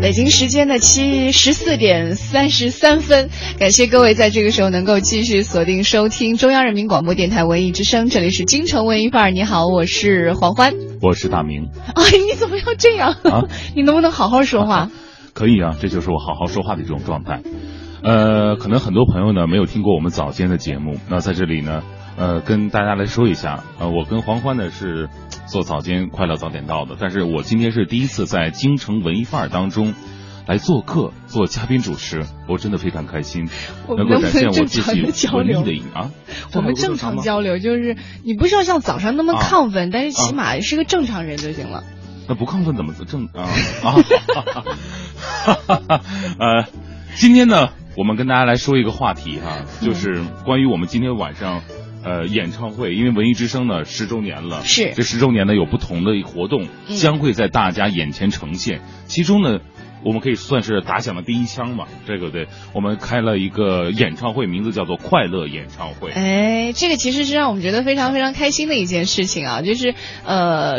北京时间的七十四点三十三分，感谢各位在这个时候能够继续锁定收听中央人民广播电台文艺之声，这里是京城文艺范儿。你好，我是黄欢，我是大明。哎，你怎么要这样？啊，你能不能好好说话？可以啊，这就是我好好说话的一种状态。呃，可能很多朋友呢没有听过我们早间的节目，那在这里呢，呃，跟大家来说一下，呃，我跟黄欢呢是做早间快乐早点到的，但是我今天是第一次在京城文艺范儿当中来做客做嘉宾主持，我真的非常开心，能够展现我自己文艺的一啊。我们正常交流，就是你不需要像早上那么亢奋，但是起码是个正常人就行了。那不亢奋怎么正啊啊？呃，今天呢？我们跟大家来说一个话题哈，就是关于我们今天晚上，呃，演唱会，因为文艺之声呢十周年了，是这十周年呢有不同的活动将会在大家眼前呈现，其中呢，我们可以算是打响了第一枪嘛，这个对，我们开了一个演唱会，名字叫做快乐演唱会。哎，这个其实是让我们觉得非常非常开心的一件事情啊，就是呃。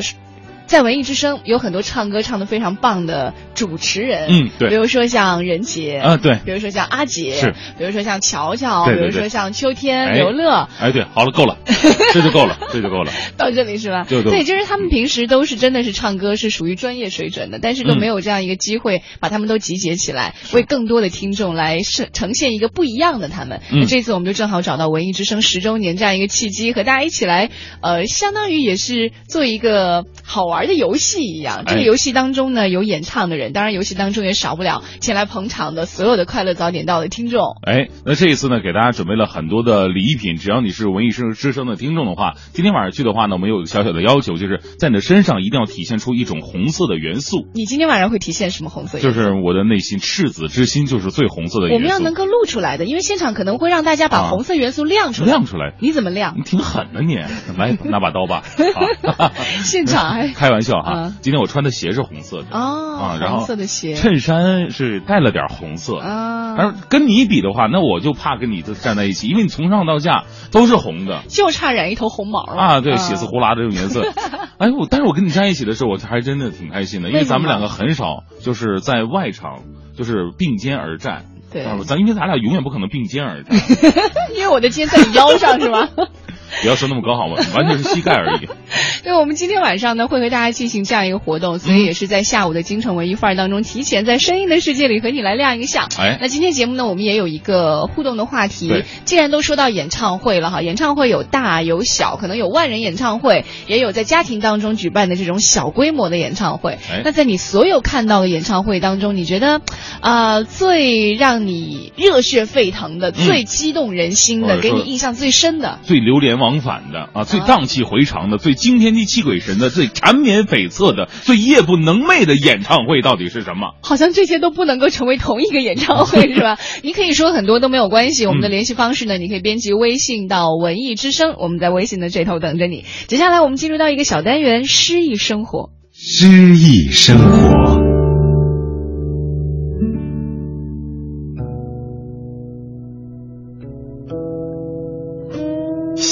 在文艺之声有很多唱歌唱的非常棒的主持人，嗯，对，比如说像任杰，啊，对，比如说像阿杰，是，比如说像乔乔，比如说像秋天、刘乐，哎，对，好了，够了，这就够了，这就够了，到这里是吧？对，就是他们平时都是真的是唱歌是属于专业水准的，但是都没有这样一个机会把他们都集结起来，为更多的听众来呈呈现一个不一样的他们。那这次我们就正好找到文艺之声十周年这样一个契机，和大家一起来，呃，相当于也是做一个好玩的游戏。一样，这个游戏当中呢有演唱的人，当然游戏当中也少不了前来捧场的所有的快乐早点到的听众。哎，那这一次呢，给大家准备了很多的礼品，只要你是文艺之之声的听众的话，今天晚上去的话呢，我们有个小小的要求，就是在你的身上一定要体现出一种红色的元素。你今天晚上会体现什么红色？就是我的内心赤子之心，就是最红色的元素。我们要能够露出来的，因为现场可能会让大家把红色元素亮出来。亮出来？你怎么亮？你挺狠的你，来拿把刀吧。现场还开玩笑哈，今天我穿的鞋是。红色的哦啊，然后红色的鞋，衬衫是带了点红色啊。而跟你比的话，那我就怕跟你站在一起，因为你从上到下都是红的，就差染一头红毛了啊。对，血丝呼啦这种颜色。哎呦，但是我跟你站一起的时候，我还真的挺开心的，因为咱们两个很少就是在外场就是并肩而战，对，咱因为咱俩永远不可能并肩而战，因为我的肩在你腰上是吗？不要说那么高好吗？完全是膝盖而已。对，我们今天晚上呢会和大家进行这样一个活动，所以也是在下午的京城文艺范儿当中，提前在声音的世界里和你来亮一个相。哎，那今天节目呢，我们也有一个互动的话题。既然都说到演唱会了哈，演唱会有大有小，可能有万人演唱会，也有在家庭当中举办的这种小规模的演唱会。哎那在你所有看到的演唱会当中，你觉得啊最让你热血沸腾的、最激动人心的、给你印象最深的、最流连往返的啊、最荡气回肠的、最惊天地泣鬼神的、最缠绵悱恻的、最夜不能寐的演唱会到底是什么？好像这些都不能够成为同一个演唱会，是吧？你可以说很多都没有关系。我们的联系方式呢，你可以编辑微信到“文艺之声”，我们在微信的这头等着你。接下来我们进入到一个小单元——诗意生活。诗意生活。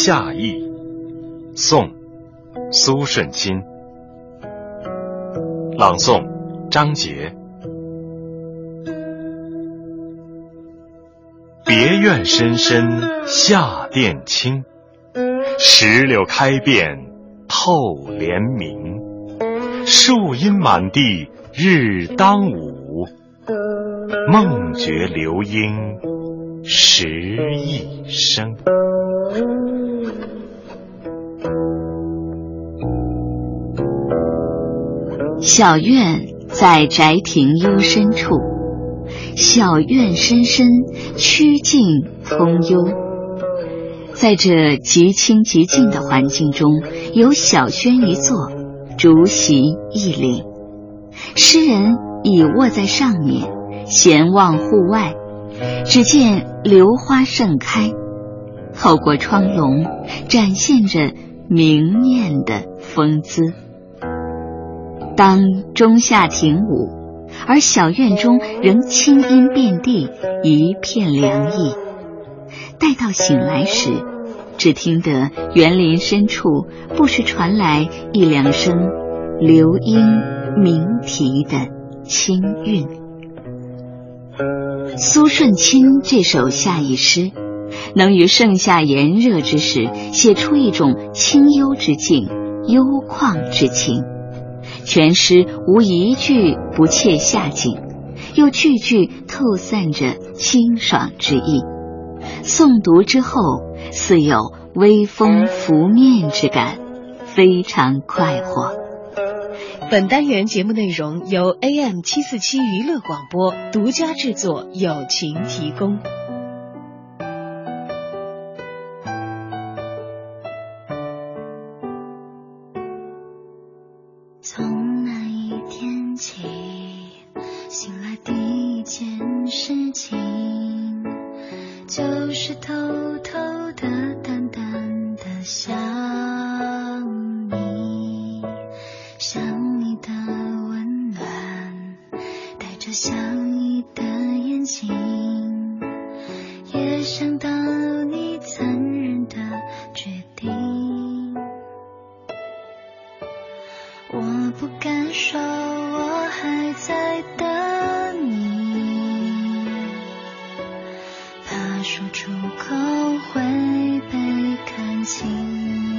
夏意，宋，苏舜钦。朗诵，张杰。别院深深夏殿清，石榴开遍透帘明。树阴满地日当午，梦觉流莺时一声。小院在宅庭幽深处，小院深深，曲径通幽。在这极清极静的环境中，有小轩一座，竹席一领，诗人倚卧在上面，闲望户外，只见榴花盛开，透过窗笼，展现着明艳的风姿。当中夏停舞，而小院中仍清音遍地，一片凉意。待到醒来时，只听得园林深处不时传来一两声流莺鸣啼的清韵。苏舜钦这首夏意诗，能于盛夏炎热之时写出一种清幽之境、幽旷之情。全诗无一句不切下景，又句句透散着清爽之意。诵读之后，似有微风拂面之感，非常快活。本单元节目内容由 AM 七四七娱乐广播独家制作，友情提供。不敢说我还在等你怕说出口会被看清。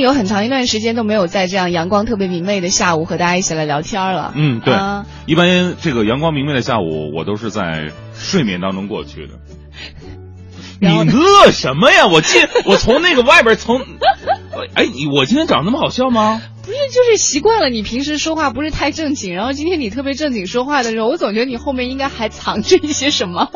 有很长一段时间都没有在这样阳光特别明媚的下午和大家一起来聊天了。嗯，对，啊一般这个阳光明媚的下午，我都是在睡眠当中过去的。你乐什么呀？我进，我从那个外边从，哎，你我今天长那么好笑吗？不是，就是习惯了你平时说话不是太正经，然后今天你特别正经说话的时候，我总觉得你后面应该还藏着一些什么。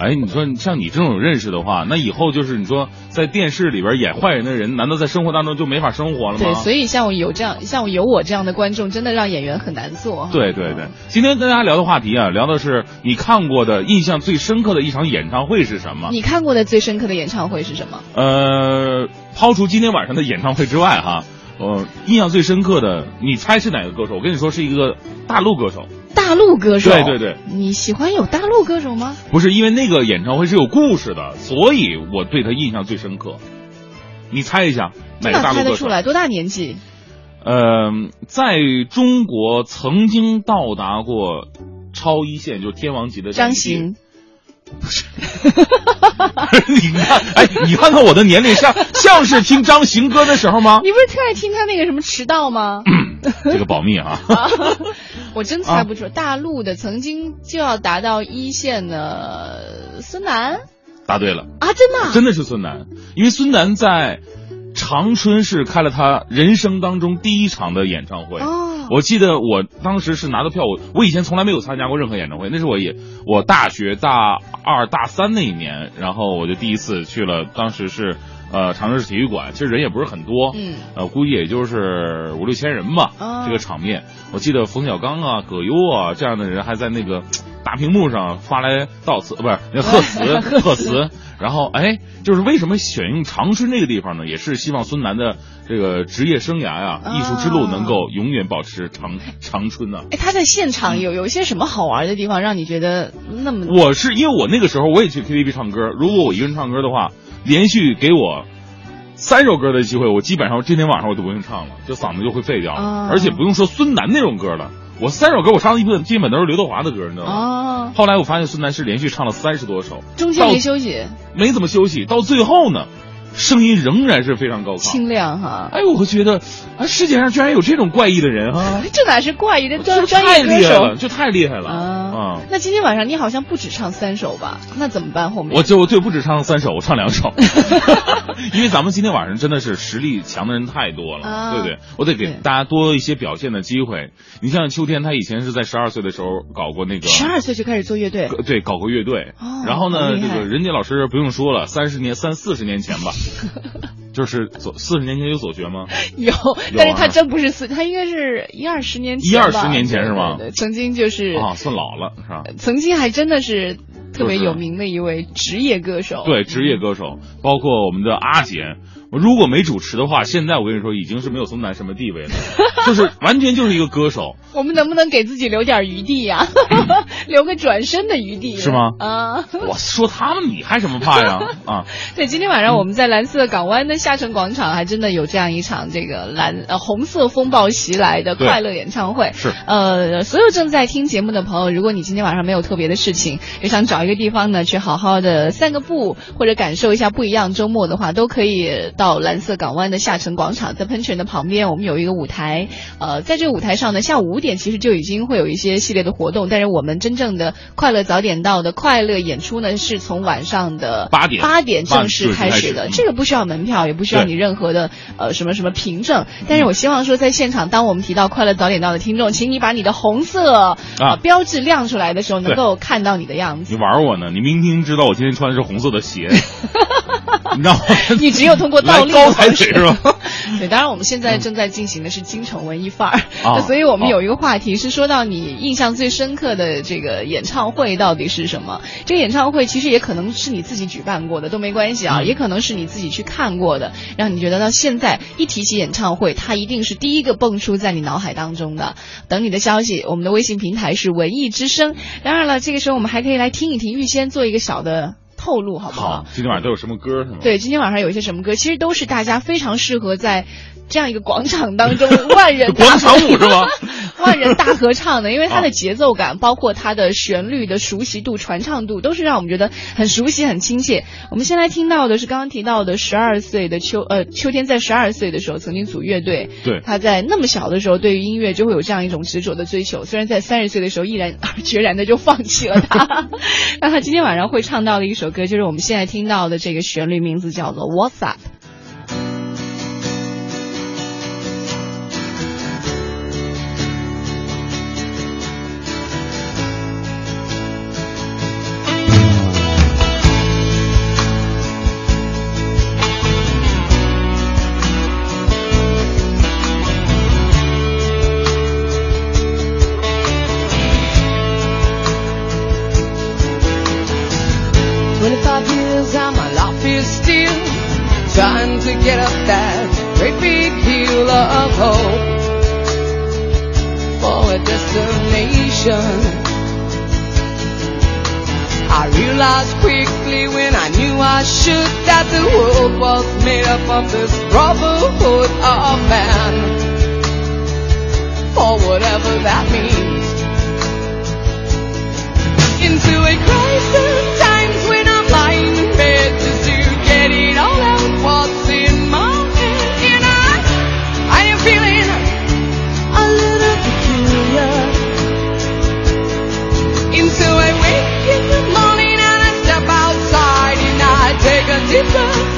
哎，你说像你这种认识的话，那以后就是你说在电视里边演坏人的人，难道在生活当中就没法生活了吗？对，所以像我有这样，像我有我这样的观众，真的让演员很难做。对对对，今天跟大家聊的话题啊，聊的是你看过的印象最深刻的一场演唱会是什么？你看过的最深刻的演唱会是什么？呃，抛除今天晚上的演唱会之外哈，呃，印象最深刻的，你猜是哪个歌手？我跟你说是一个大陆歌手，大陆歌手。对对对，你喜欢有大陆歌手吗？不是因为那个演唱会是有故事的，所以我对他印象最深刻。你猜一下哪个大陆歌手？猜得出来？多大年纪？呃，在中国曾经到达过超一线，就是天王级的张行。行。你看，哎，你看看我的年龄像像是听张行歌的时候吗？你不是特爱听他那个什么迟到吗？这个保密啊。我真猜不出，大陆的曾经就要达到一线的孙楠。答对了，啊，真的啊、真的是孙楠，因为孙楠在长春市开了他人生当中第一场的演唱会。哦。我记得我当时是拿到票，我我以前从来没有参加过任何演唱会，那是我也我大学大二大三那一年，然后我就第一次去了，当时是呃长春市体育馆，其实人也不是很多，嗯，呃估计也就是五六千人吧，哦这个场面，我记得冯小刚啊、葛优啊这样的人还在那个大屏幕上发来悼词，不是那贺词贺词，然后哎，就是为什么选用长春这个地方呢？也是希望孙楠的这个职业生涯呀、哦艺术之路能够永远保持长长春呢、哎，他在现场有有一些什么好玩的地方，让你觉得那么我是因为我那个时候我也去 KTV 唱歌，如果我一个人唱歌的话，连续给我三首歌的机会，我基本上今天晚上我都不用唱了，就嗓子就会废掉了，哦。而且不用说孙楠那种歌了，我三首歌我唱的基本基本都是刘德华的歌，你知道吗？哦，后来我发现孙楠是连续唱了三十多首，中间没休息，没怎么休息，到最后呢，声音仍然是非常高亢。清亮哈。哎，我会觉得，啊，世界上居然有这种怪异的人啊！这哪是怪异的专这专太业歌手厉害了，这太厉害了啊啊！那今天晚上你好像不止唱三首吧？那怎么办？后面我就对不止唱三首，我唱两首，因为咱们今天晚上真的是实力强的人太多了，啊对不对？我得给大家多一些表现的机会。你像秋天，他以前是在十二岁的时候搞过那个十二岁就开始做乐队，对，搞过乐队。哦然后呢，这个任杰老师不用说了，三十年、三四十年前吧，就是左四十年前有左学吗？有，但是他真不是四，他应该是一二十年前，一二十年前是吗对对对曾经就是啊，算老了是吧？曾经还真的是特别有名的一位职业歌手。对，职业歌手，包括我们的阿姐，如果没主持的话，现在我跟你说已经是没有松楠什么地位了，就是完全就是一个歌手。我们能不能给自己留点余地呀、留个转身的余地？是吗啊，我说他们，你害什么怕呀？啊，对，今天晚上我们在蓝色港湾的下沉广场，还真的有这样一场这个蓝呃红色风暴袭来的快乐演唱会。是呃，所有正在听节目的朋友，如果你今天晚上没有特别的事情，也想找一个地方呢去好好的散个步，或者感受一下不一样周末的话，都可以到蓝色港湾的下沉广场，在喷泉的旁边，我们有一个舞台。呃，在这个舞台上呢，下午五点其实就已经会有一些系列的活动，但是我们真正的快乐早点到的快乐演出呢，是从晚上的八点八点正式开始的。这个不需要门票，也不需要你任何的呃什么什么凭证。但是我希望说，在现场，当我们提到快乐早点到的听众，请你把你的红色啊呃标志亮出来的时候，能够看到你的样子你。玩我呢？你明明知道我今天穿的是红色的鞋，你知道吗？你只有通过 高抬的方式腿是吧？对，当然我们现在正在进行的是京城文艺范儿，所以我们有一个话题是说到你印象最深刻的这个演唱会到底是什么？这个演唱会其实也可能是你自己举办过的，都没关系啊，嗯也可能是你自己去看过的，让你觉得到现在一提起演唱会，它一定是第一个蹦出在你脑海当中的。等你的消息，我们的微信平台是文艺之声。当然了，这个时候我们还可以来听一听，预先做一个小的透露，好不好？好，今天晚上都有什么歌是吗？对，今天晚上有一些什么歌，其实都是大家非常适合在这样一个广场当中，万人广场舞是吗？万人大合唱的，因为它的节奏感，包括它的旋律的熟悉度、传唱度，都是让我们觉得很熟悉、很亲切。我们先来听到的是刚刚提到的十二岁的秋，呃，秋天在十二岁的时候曾经组乐队，对，他在那么小的时候对于音乐就会有这样一种执着的追求，虽然在三十岁的时候毅然 而决然的就放弃了它。那他今天晚上会唱到的一首歌，就是我们现在听到的这个旋律，名字叫做《What's Up》。of this brotherhood of man, or whatever that means, into a crisis times when I'm lying in bed just to get it all out what's in my head, and I, I am feeling a little peculiar. Into I wake in the morning and I step outside and I take a deep breath.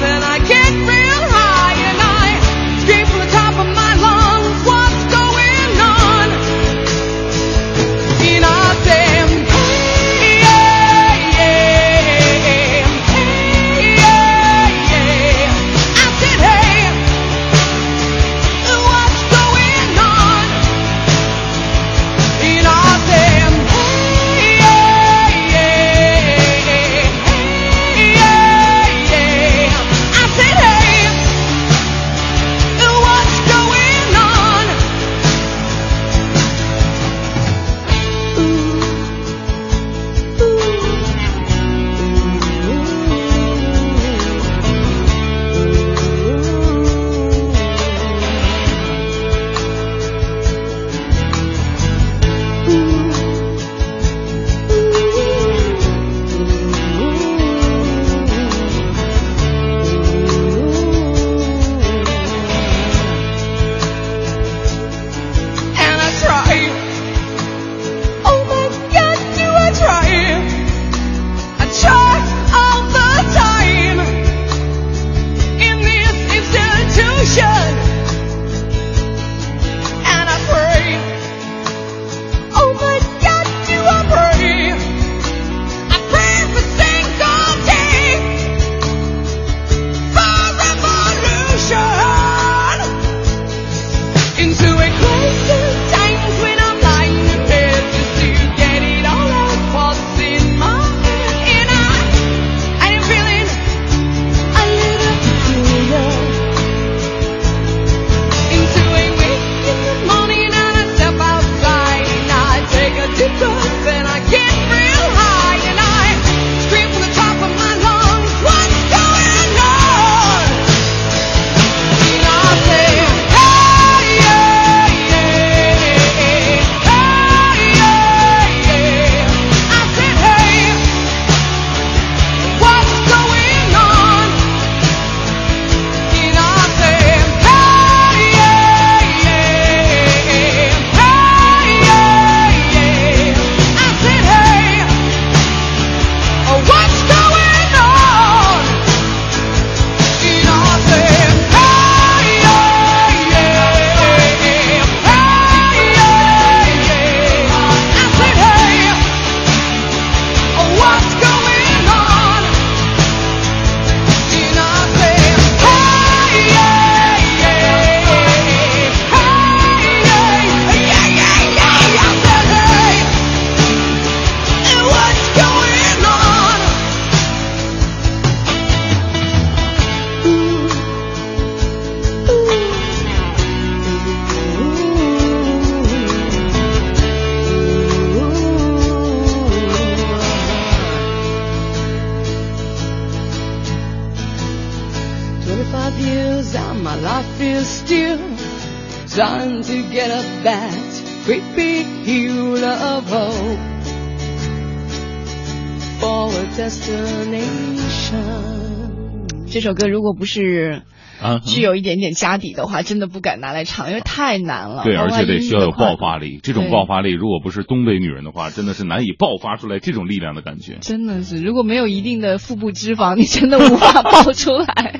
这首歌如果不是啊，具有一点点家底的话，真的不敢拿来唱，因为太难了。对，而且得需要有爆发力。这种爆发力，如果不是东北女人的话，真的是难以爆发出来这种力量的感觉。真的是，如果没有一定的腹部脂肪，你真的无法爆出来。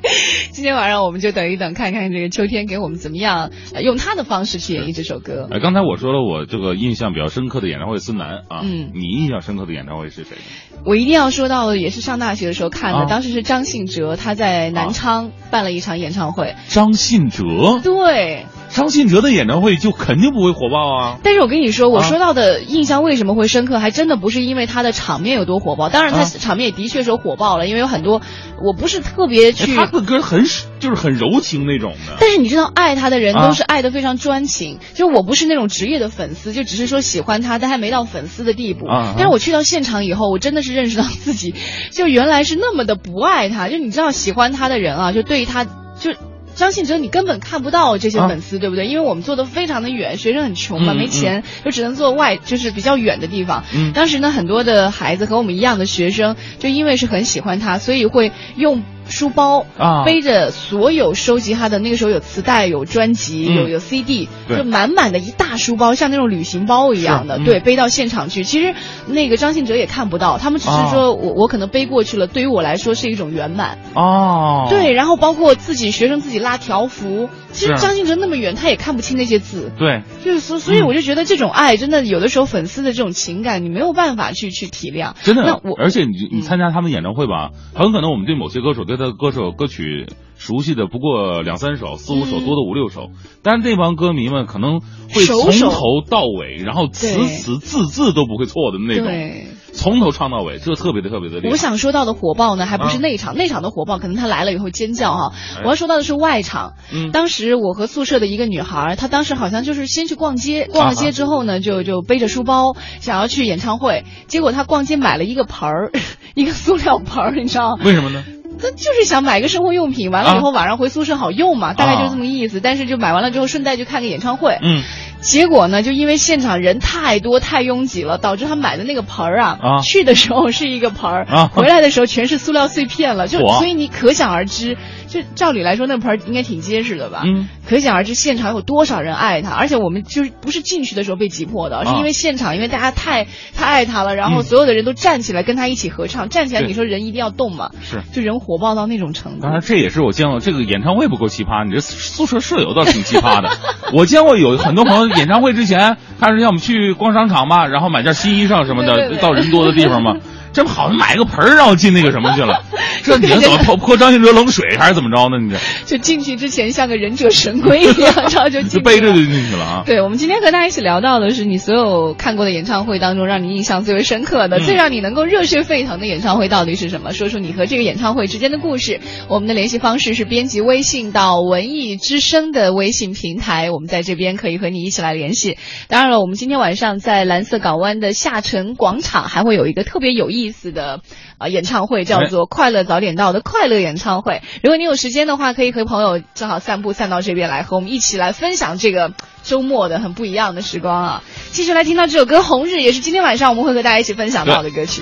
今天晚上我们就等一等，看看这个秋天给我们怎么样，呃用他的方式去演绎这首歌。哎，刚才我说了，我这个印象比较深刻的演唱会孙楠啊，嗯你印象深刻的演唱会是谁？我一定要说到的，也是上大学的时候看的，啊当时是张信哲他在南昌办了一场演唱会。张信哲，对，张信哲的演唱会就肯定不会火爆啊。但是我跟你说，我啊说到的印象为什么会深刻，还真的不是因为他的场面有多火爆，当然他啊场面也的确是有火爆了，因为有很多我不是特别哎去。他的歌很就是很柔情那种的。但是你知道，爱他的人啊都是爱的非常专情。就我不是那种职业的粉丝，就只是说喜欢他，但还没到粉丝的地步。但是我去到现场以后，我真的是认识到自己，就原来是那么的不爱他。就你知道，喜欢他的人啊，就对于他就。张信哲，你根本看不到这些啊粉丝，对不对？因为我们坐的非常的远，学生很穷嘛，嗯没钱，就只能坐外，就是比较远的地方。嗯当时呢，很多的孩子和我们一样的学生，就因为是很喜欢他，所以会用书包啊。背着所有收集他的那个时候有磁带、有专辑、嗯。有有 CD，对。就满满的一大书包，像那种旅行包一样的，嗯对，背到现场去。其实那个张信哲也看不到，他们只是说我、我可能背过去了，对于我来说是一种圆满。哦，对，然后包括自己学生自己拉条幅，其实张信哲那么远，他也看不清那些字。对，就是所所以我就觉得这种爱真的有的时候粉丝的这种情感你没有办法去去体谅。真的那我，而且你你嗯。参加他们演唱会吧，很可能我们对某些歌手对他的歌手歌曲熟悉的不过两三首、四五首，嗯多的五六首，但是那帮歌迷们可能会从头到尾，然后词词字字都不会错的那种，对。从头唱到尾，这特别的特别的厉害。我想说到的火爆呢，还不是啊内场，内场的火爆可能他来了以后尖叫哈。哎我要说到的是外场。嗯当时我和宿舍的一个女孩，她当时好像就是先去逛街，逛了街之后呢，就就背着书包想要去演唱会，结果她逛街买了一个盆儿，一个塑料盆儿，你知道吗？为什么呢？他就是想买个生活用品，完了以后晚上回宿舍好用嘛，大概就是这么意思。但是就买完了之后，顺带就看个演唱会。嗯，结果呢，就因为现场人太多太拥挤了，导致他买的那个盆儿啊，啊去的时候是一个盆儿，啊回来的时候全是塑料碎片了，就所以你可想而知，就照理来说那盆应该挺结实的吧？嗯，可想而知现场有多少人爱他，而且我们就是不是进去的时候被挤破的，而是啊因为现场因为大家太太爱他了，然后嗯所有的人都站起来跟他一起合唱，站起来你说人一定要动嘛，是。就人火爆到那种程度当。然，这也是我见过这个演唱会不够奇葩，你这宿舍舍友倒挺奇葩的。我见过有很多朋友演唱会之前，他是让我们去逛商场嘛，然后买件新衣裳什么的，对对对到人多的地方嘛。这不好像买个盆儿，然后进那个什么去了？这你是怎么泼泼张信哲冷水还是怎么着呢？你这 就进去之前像个忍者神龟一样，然后就就背着就进去了啊！对，我们今天和大家一起聊到的是你所有看过的演唱会当中，让你印象最为深刻的、嗯最让你能够热血沸腾的演唱会到底是什么？说出你和这个演唱会之间的故事。我们的联系方式是编辑微信到文艺之声的微信平台，我们在这边可以和你一起来联系。当然了，我们今天晚上在蓝色港湾的下沉广场还会有一个特别有意意思的呃演唱会，叫做“快乐早点到”的快乐演唱会。如果你有时间的话，可以和朋友正好散步散到这边来，和我们一起来分享这个周末的很不一样的时光啊！继续来听到这首歌《红日》，也是今天晚上我们会和大家一起分享到的歌曲。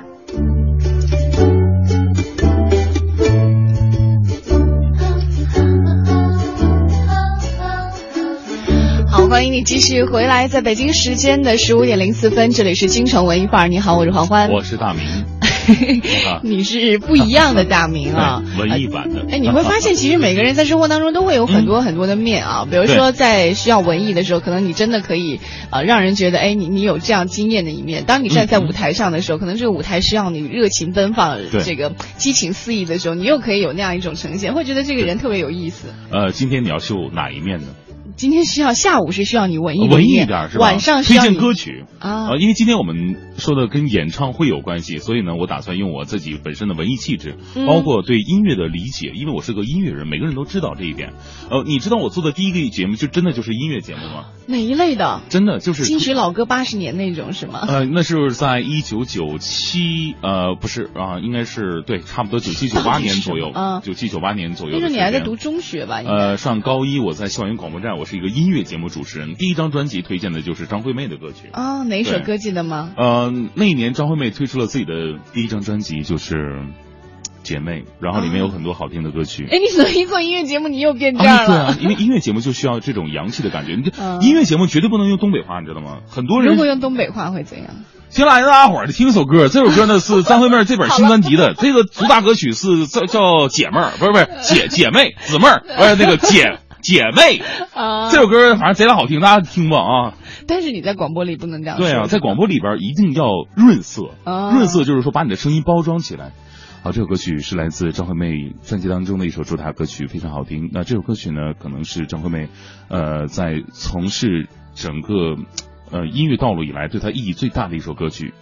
迎你继续回来，在北京时间的十五点零四分，这里是京城文艺范儿。你好，我是黄欢，我是大明。你是不一样的大明啊，文艺版的。哎，你会发现，其实每个人在生活当中都会有很多很多的面啊。比如说，在需要文艺的时候，可能你真的可以啊，让人觉得，哎，你你有这样惊艳的一面。当你站在舞台上的时候，可能这个舞台需要你热情奔放、这个激情四溢的时候，你又可以有那样一种呈现，会觉得这个人特别有意思。呃，今天你要秀哪一面呢？今天需要下午是需要你文艺文艺一点是吧？晚上推荐歌曲啊，因为今天我们说的跟演唱会有关系，所以呢，我打算用我自己本身的文艺气质，包括对音乐的理解，因为我是个音乐人，每个人都知道这一点。呃，你知道我做的第一个节目就真的就是音乐节目吗？哪一类的？真的就是金曲老歌八十年那种是吗？呃，那是在一九九七，呃，不是啊，应该是对，差不多九七九八年左右，啊，九七九八年左右。那时候你还在读中学吧？呃，上高一，我在校园广播站，我是一个音乐节目。主持人第一张专辑推荐的就是张惠妹的歌曲啊，哪首歌记得吗？呃，那一年张惠妹推出了自己的第一张专辑，就是《姐妹》，然后里面有很多好听的歌曲。哎，你怎么一做音乐节目，你又变这样了？对啊，因为音乐节目就需要这种洋气的感觉。你这 音乐节目绝对不能用东北话，你知道吗？很多人如果用东北话会怎样？先来，大家伙儿听一首歌，这首歌呢是张惠妹这本新专辑的，这个主打歌曲是叫叫姐妹儿，不是不是姐姐妹姊妹儿，不是那个姐。姐妹，啊，这首歌反正贼拉好听，大家听吧啊！但是你在广播里不能这样。对啊，在广播里边一定要润色，润色就是说把你的声音包装起来。好，这首歌曲是来自张惠妹专辑当中的一首主打歌曲，非常好听。那这首歌曲呢，可能是张惠妹，呃，在从事整个呃音乐道路以来对她意义最大的一首歌曲。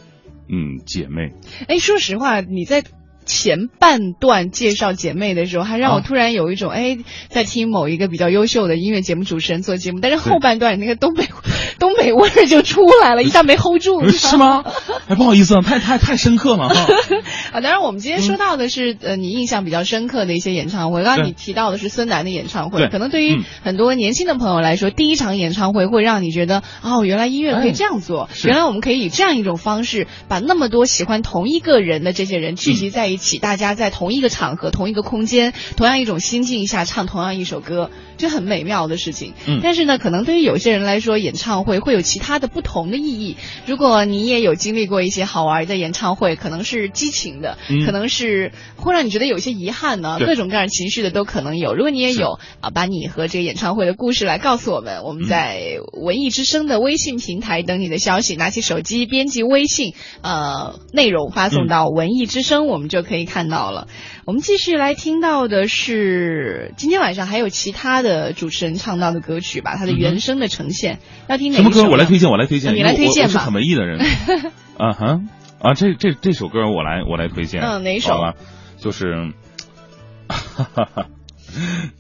嗯，姐妹。哎，说实话，你在。前半段介绍姐妹的时候，还让我突然有一种哎，在听某一个比较优秀的音乐节目主持人做节目，但是后半段那个东北 东北味儿就出来了，一下没 hold 住，是吗？哎，不好意思啊，太太太深刻了哈。啊，当然我们今天说到的是呃，你印象比较深刻的一些演唱会。刚刚你提到的是孙楠的演唱会，可能对于很多年轻的朋友来说，第一场演唱会会让你觉得哦，原来音乐可以这样做，原来我们可以以这样一种方式把那么多喜欢同一个人的这些人聚集在一起。起，大家在同一个场合、同一个空间、同样一种心境下唱同样一首歌，就很美妙的事情。嗯，但是呢，可能对于有些人来说，演唱会会有其他的不同的意义。如果你也有经历过一些好玩的演唱会，可能是激情的，可能是会让你觉得有些遗憾呢，各种各样情绪的都可能有。如果你也有啊，把你和这个演唱会的故事来告诉我们，我们在文艺之声的微信平台等你的消息，拿起手机编辑微信，呃，内容发送到文艺之声，我们就可以看到了。我们继续来听到的是今天晚上还有其他的主持人唱到的歌曲吧，它的原声的呈现。要听哪什么歌？我来推荐，我来推荐。你来推荐吧。我是很文艺的人。啊哈啊，这这这首歌我来我来推荐。嗯，哪首？好吧，就是。哈哈哈。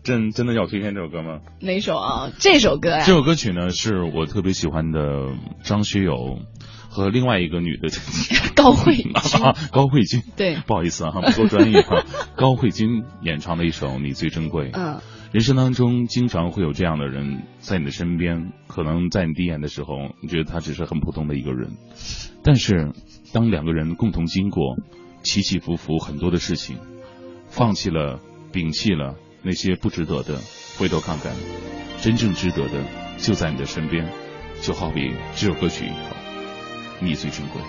真真的要推荐这首歌吗？哪首啊？这首歌呀？这首歌曲呢，是我特别喜欢的张学友和另外一个女的 高慧君。高慧君，对，不好意思啊，不够专业啊。高慧君演唱的一首《你最珍贵》。嗯，人生当中经常会有这样的人在你的身边，可能在你第一眼的时候，你觉得他只是很普通的一个人，但是当两个人共同经过起起伏伏很多的事情，放弃了，摒弃了。那些不值得的，回头看看，真正值得的就在你的身边。就好比这首歌曲你最珍贵。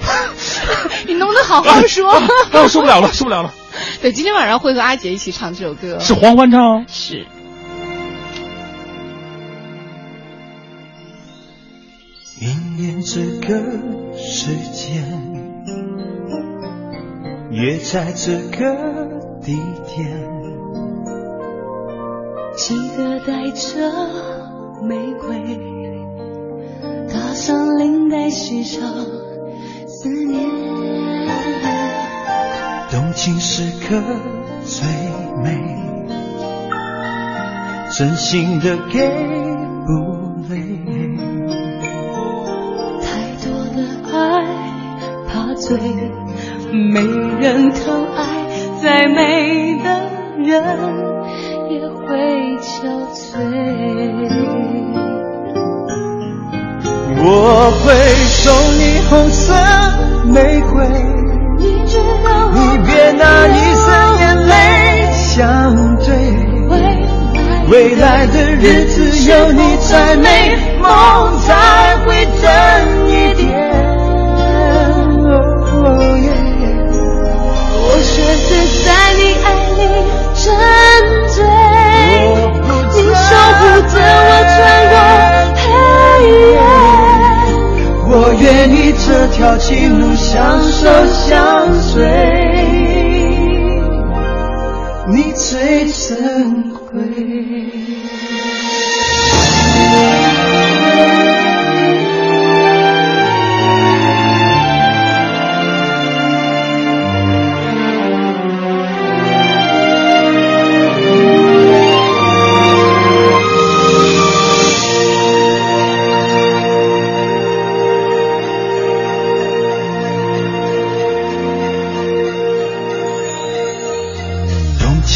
你能不能好好说？我受不了了，受不了了。对，今天晚上会和阿杰一起唱这首歌。是黄欢唱？是。明年这个时间，约在这个地点。记得带着玫瑰，打上领带，系上思念。动情时刻最美，真心的给不累。太多的爱怕醉，没人疼爱，再美的人也会憔悴。我会送你红色玫瑰，你知道你别拿一生眼泪相对。未来的日子有你才美，梦才会真这条情路相守相随，你最珍贵。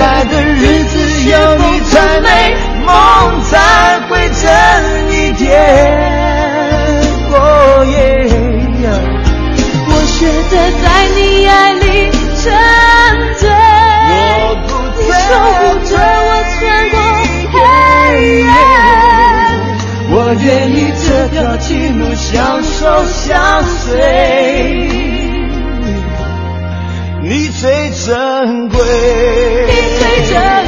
来未来的日子有你才美，梦才会真一点。哦耶！我学着在你爱里沉醉，你守护着我穿过黑夜。我愿意这条情路相守相随，你最珍贵，你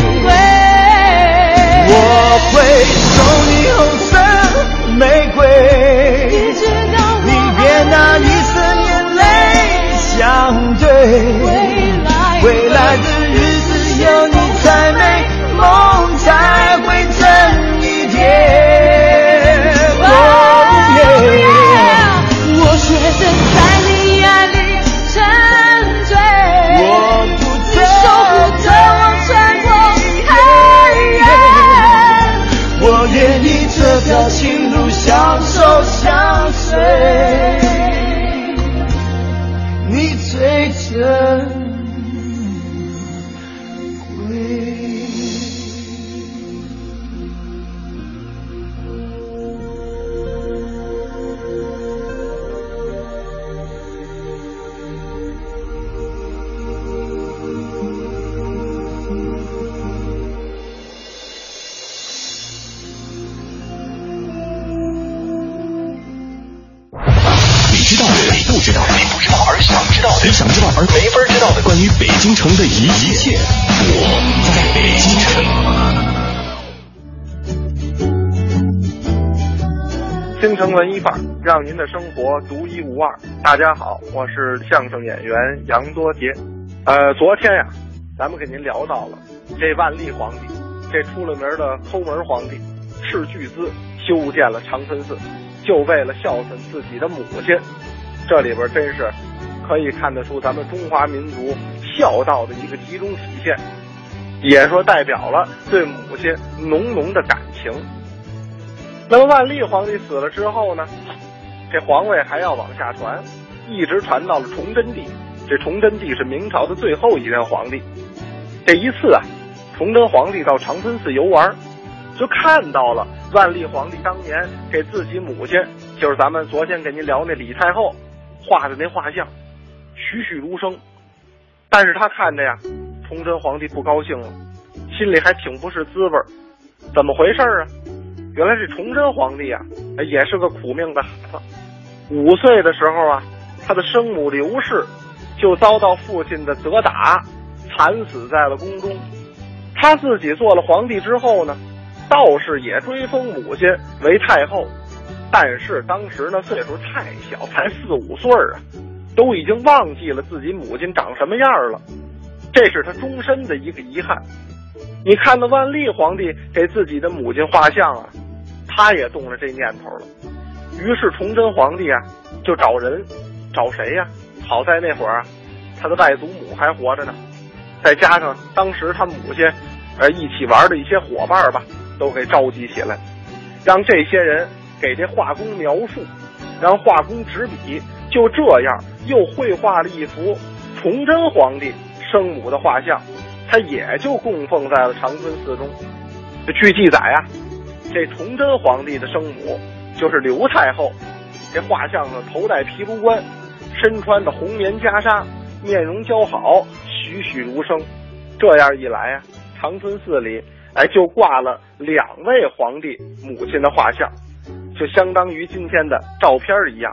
你不知道，你不知道而想知道的，你想知道而没法知道的，关于北京城的一一切，我在北京城。京城文艺范儿，让您的生活独一无二。大家好，我是相声演员杨多杰。呃，昨天呀，咱们给您聊到了这万历皇帝，这出了名的抠门皇帝，斥巨资修建了长春寺，就为了孝顺自己的母亲。这里边真是可以看得出咱们中华民族孝道的一个集中体现，也说代表了对母亲浓浓的感情。那么万历皇帝死了之后呢，这皇位还要往下传，一直传到了崇祯帝。这崇祯帝是明朝的最后一任皇帝。这一次啊，崇祯皇帝到长春寺游玩，就看到了万历皇帝当年给自己母亲，就是咱们昨天给您聊那李太后画的那画像，栩栩如生。但是他看着呀，崇祯皇帝不高兴了，心里还挺不是滋味儿。怎么回事啊？原来这崇祯皇帝啊，也是个苦命的孩子。五岁的时候啊，他的生母刘氏就遭到父亲的责打，惨死在了宫中。他自己做了皇帝之后呢，倒是也追封母亲为太后，但是当时呢岁数太小，才四五岁啊，都已经忘记了自己母亲长什么样了，这是他终身的一个遗憾。你看那万历皇帝给自己的母亲画像啊，他也动了这念头了。于是崇祯皇帝啊，就找人，找谁呀、好在那会儿，他的外祖母还活着呢，再加上当时他母亲，呃，一起玩的一些伙伴吧，都给召集起来，让这些人给这画工描述，让画工执笔，就这样又绘画了一幅崇祯皇帝生母的画像，他也就供奉在了长春寺中。据记载啊，这崇祯皇帝的生母就是刘太后，这画像呢头戴皮卢冠，身穿的红棉袈裟，面容姣好，栩栩如生。这样一来啊，长春寺里哎就挂了两位皇帝母亲的画像，就相当于今天的照片一样。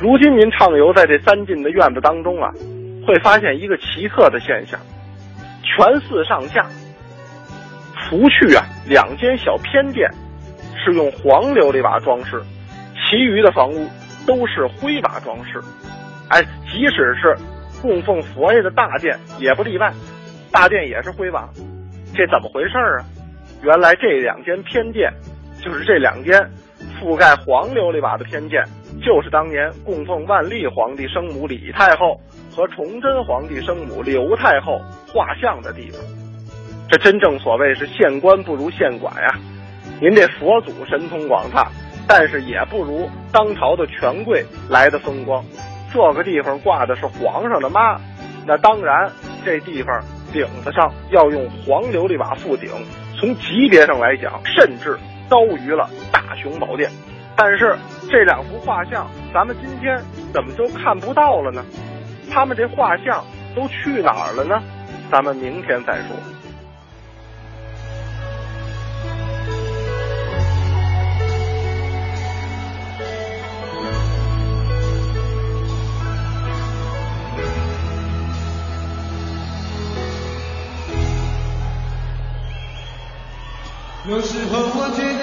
如今您畅游在这三进的院子当中啊，会发现一个奇特的现象：全寺上下，除去啊两间小偏殿是用黄琉璃瓦装饰，其余的房屋都是灰瓦装饰。哎，即使是供奉佛爷的大殿也不例外，大殿也是灰瓦。这怎么回事啊？原来这两间偏殿，就是这两间覆盖黄琉璃瓦的偏殿，就是当年供奉万历皇帝生母李太后和崇祯皇帝生母刘太后画像的地方。这真正所谓是县官不如县管呀。您这佛祖神通广大，但是也不如当朝的权贵来的风光。这个地方挂的是皇上的妈，那当然这地方顶子上要用黄琉璃瓦覆顶，从级别上来讲，甚至高于了大雄宝殿。但是这两幅画像，咱们今天怎么就看不到了呢？他们这画像都去哪儿了呢？咱们明天再说。有时候我觉得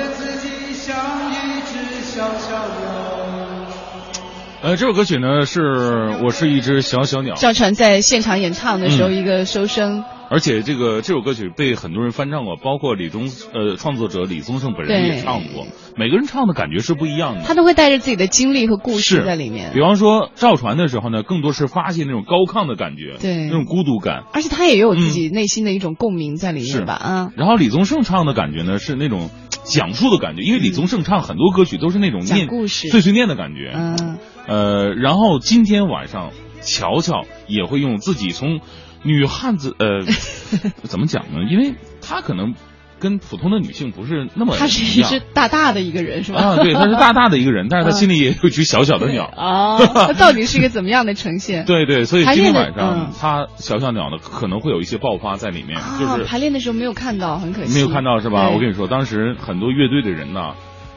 呃，这首歌曲呢是《我是一只小小鸟》，赵传在现场演唱的时候嗯一个收声，而且这个这首歌曲被很多人翻唱过，包括李宗呃创作者李宗盛本人也唱过，每个人唱的感觉是不一样的。他都会带着自己的经历和故事在里面比。方说赵传的时候呢，更多是发泄那种高亢的感觉，对那种孤独感。而且他也有自己内心的一种共鸣在里是面吧？啊，然后李宗盛唱的感觉呢是那种讲述的感觉，因为李宗盛唱很多歌曲都是那种念故事碎碎念的感觉。嗯，呃，然后今天晚上乔乔也会用自己从女汉子呃 怎么讲呢？因为她可能跟普通的女性不是那么他是一只大大的一个人是吧？啊，对，她是大大的一个人，但是她嗯心里也有一只小小的鸟。啊，那到底是一个怎么样的呈现？对对，所以今天晚上嗯她小小鸟呢可能会有一些爆发在里面，就啊，是排练的时候没有看到，很可惜。没有看到是吧？我跟你说，当时很多乐队的人呢，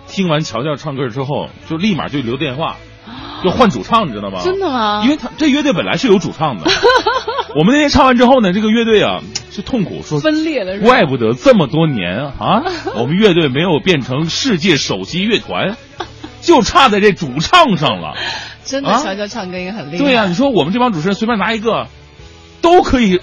听完乔乔唱歌之后，就立马就留电话，就换主唱，你知道吗？真的吗？因为他这乐队本来是有主唱的，我们那天唱完之后呢，这个乐队啊是痛苦说，分裂了怪不得这么多年啊，我们乐队没有变成世界首席乐团，就差在这主唱上了。真的，啊乔乔唱歌也很厉害。对呀、你说我们这帮主持人随便拿一个，都可以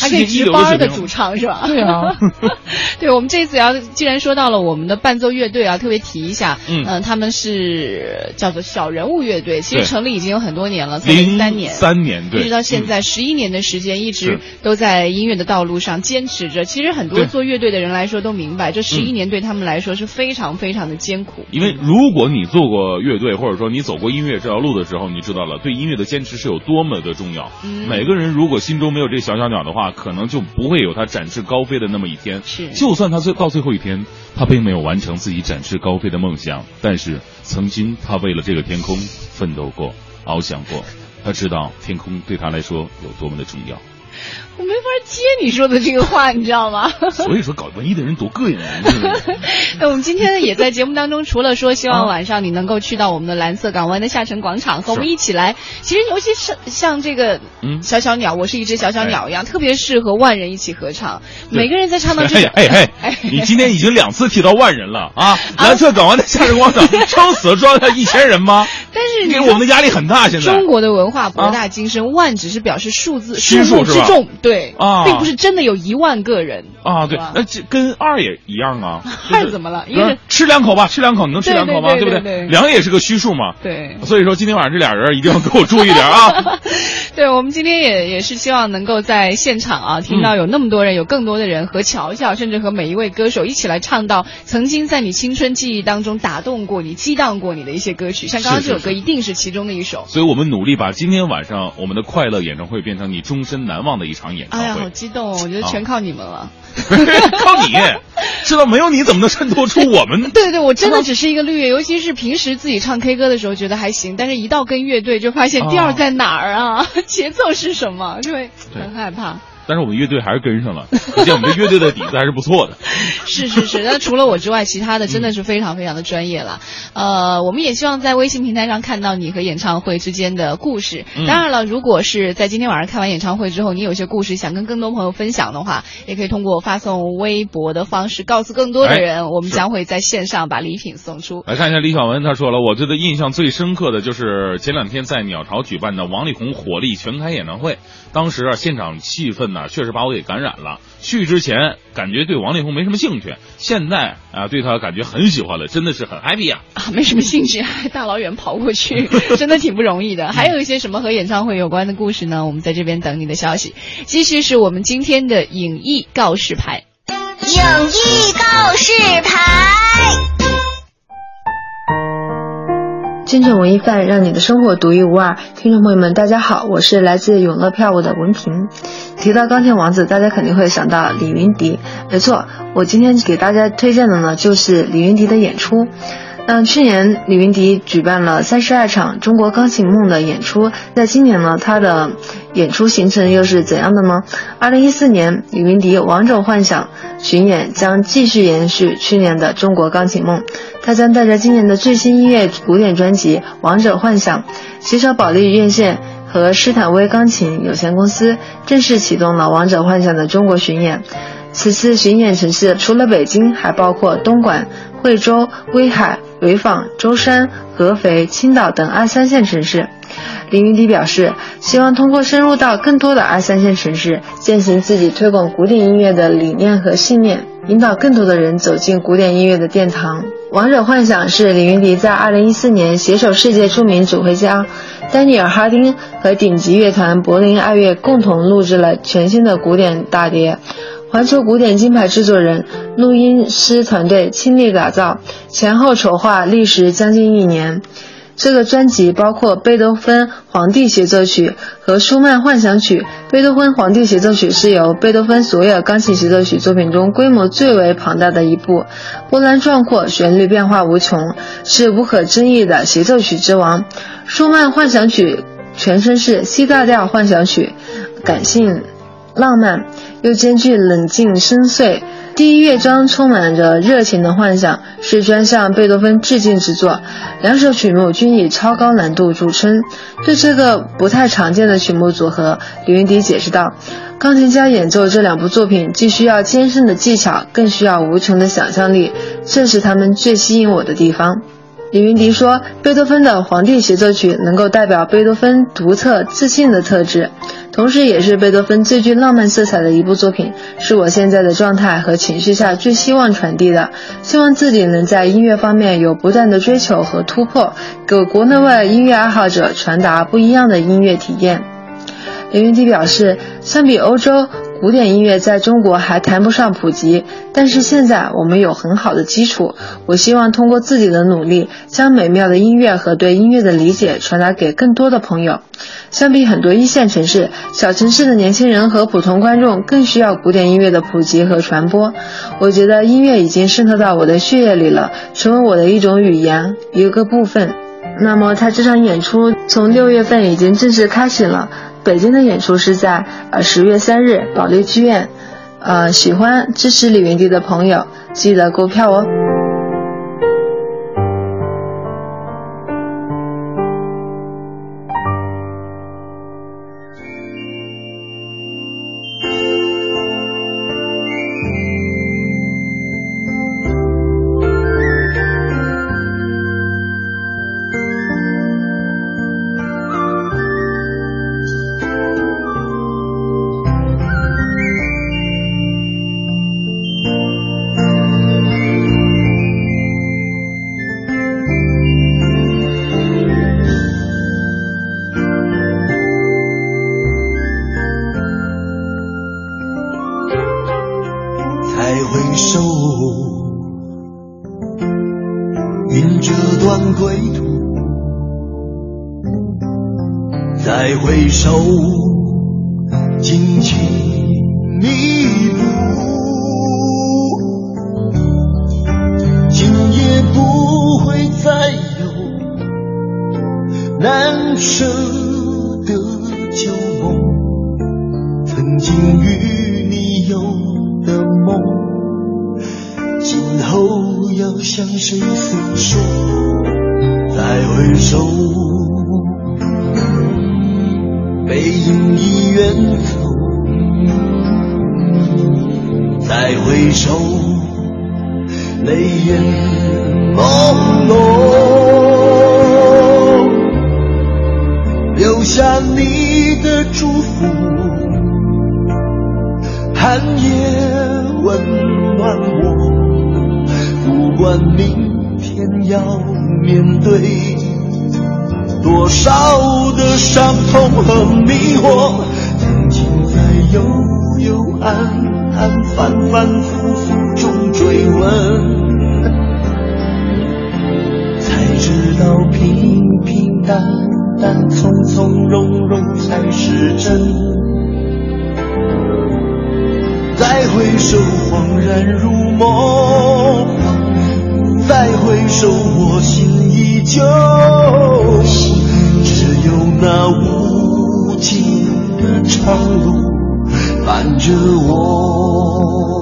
还可以值班的主唱是吧？对啊，对，我们这次要既然说到了我们的伴奏乐队啊，特别提一下，嗯。呃他们是叫做小人物乐队，其实成立已经有很多年了，才零三年，三年对，一直到现嗯。在十一年的时间，一直都在音乐的道路上坚持着。其实很多做乐队的人来说都明白，这十一嗯。年对他们来说是非常非常的艰苦。因为如果你做过乐队，或者说你走过音乐这条路的时候，你知道了对音乐的坚持是有多么的重要。嗯。每个人如果心中没有这小小鸟的话，可能就不会有他展翅高飞的那么一天。是就算他最到最后一天，他并没有完成自己展翅高飞的梦想，但是曾经他为了这个天空奋斗过、翱翔过，他知道天空对他来说有多么的重要。我没法接你说的这个话，你知道吗？所以说搞文艺的人多膈应人。那我们今天呢，也在节目当中，除了说希望晚上你能够去到我们的蓝色港湾的下沉广场，和我们一起来，其实尤其是像这个嗯小小鸟，我是一只小小鸟一样，特别适合万人一起合唱。每个人在唱到这哎，哎哎，你今天已经两次提到万人了啊！蓝色港湾的下沉广场撑死了装下一千人吗？但是你给我们的压力很大，现在中国的文化博大精深，万只是表示数字虚数是吧目之众，对啊并不是真的有一万个人。啊，对，那这跟二也一样啊。二怎么了？因为吃两口吧，吃两口，你能吃两口吗？对不对对两也是个虚数嘛。对。所以说今天晚上这俩人一定要给我注意点啊。对，我们今天也也是希望能够在现场啊，听到有那么多人，有更多的人和乔乔，甚至和每一位歌手一起来唱到曾经在你青春记忆当中打动过你、激荡过你的一些歌曲。像刚刚这首歌一定是其中的一首。所以我们努力把今天晚上我们的快乐演唱会变成你终身难忘的一场演唱哎呀，好激动哦！我觉得全靠你们了。靠你，知道没有你怎么能衬托出我们？对对，我真的只是一个绿叶，尤其是平时自己唱 K 歌的时候觉得还行，但是一到跟乐队就发现调在哪儿啊，节奏是什么，就会很害怕。但是我们乐队还是跟上了，可见我们乐队的底子还是不错的。是是是，那除了我之外，其他的真的是非常非常的专业了。呃，我们也希望在微信平台上看到你和演唱会之间的故事。嗯当然了，如果是在今天晚上看完演唱会之后，你有些故事想跟更多朋友分享的话，也可以通过发送微博的方式告诉更多的人，哎我们将会在线上把礼品送出。来看一下李小文，他说了，我觉得印象最深刻的就是前两天在鸟巢举办的王力宏火力全开演唱会，当时啊现场气氛呢确实把我给感染了。去之前感觉对王力宏没什么兴趣，现在啊对他感觉很喜欢了，真的是很 happy 呀、啊，没什么兴趣，还 大老远跑过去，真的挺不容易的。还有一些什么和演唱会有关的故事呢？我们在这边等你的消息。继续是我们今天的影艺告示牌。影艺告示牌。真正文艺范，让你的生活独一无二。听众朋友们，大家好，我是来自永乐票务的文平。提到钢琴王子，大家肯定会想到李云迪。没错，我今天给大家推荐的呢，就是李云迪的演出。像，去年李云迪举办了三十二场中国钢琴梦的演出，在今年呢，他的演出行程又是怎样的呢？二零一四年，李云迪《王者幻想》巡演将继续延续去年的中国钢琴梦，他将带着今年的最新音乐古典专辑《王者幻想》，携手保利院线和施坦威钢琴有限公司，正式启动了《王者幻想》的中国巡演。此次巡演城市除了北京，还包括东莞、惠州、威海、潍坊、舟山、合肥、青岛等二三线城市。林云迪表示，希望通过深入到更多的二三线城市，践行自己推广古典音乐的理念和信念，引导更多的人走进古典音乐的殿堂。《王者幻想》是李云迪在2014年携手世界著名指挥家丹尼尔·哈丁和顶级乐团柏林爱乐共同录制了全新的古典大碟。环球古典金牌制作人、录音师团队倾力打造，前后筹划历时将近一年。这个专辑包括贝多芬《皇帝协奏曲》和舒曼《幻想曲》。贝多芬《皇帝协奏曲》是由贝多芬所有钢琴协奏曲作品中规模最为庞大的一部，波澜壮阔，旋律变化无穷，是无可争议的协奏曲之王。舒曼《幻想曲》全称是 C 大调幻想曲，感性、浪漫，又兼具冷静深邃。第一乐章充满着热情的幻想，是专向贝多芬致敬之作。两首曲目均以超高难度著称。对这个不太常见的曲目组合，李云迪解释道：“钢琴家演奏这两部作品，既需要艰深的技巧，更需要无穷的想象力，正是他们最吸引我的地方。”李云迪说：“贝多芬的《皇帝协奏曲》能够代表贝多芬独特自信的特质，同时也是贝多芬最具浪漫色彩的一部作品，是我现在的状态和情绪下最希望传递的。希望自己能在音乐方面有不断的追求和突破，给国内外音乐爱好者传达不一样的音乐体验。”李云迪表示，相比欧洲，古典音乐在中国还谈不上普及，但是现在我们有很好的基础。我希望通过自己的努力，将美妙的音乐和对音乐的理解传达给更多的朋友。相比很多一线城市，小城市的年轻人和普通观众更需要古典音乐的普及和传播。我觉得音乐已经渗透到我的血液里了，成为我的一种语言，一个部分。那么他这场演出从六月份已经正式开始了。北京的演出是在呃十月三日保利剧院。呃喜欢支持李云迪的朋友记得购票哦。长路伴着我。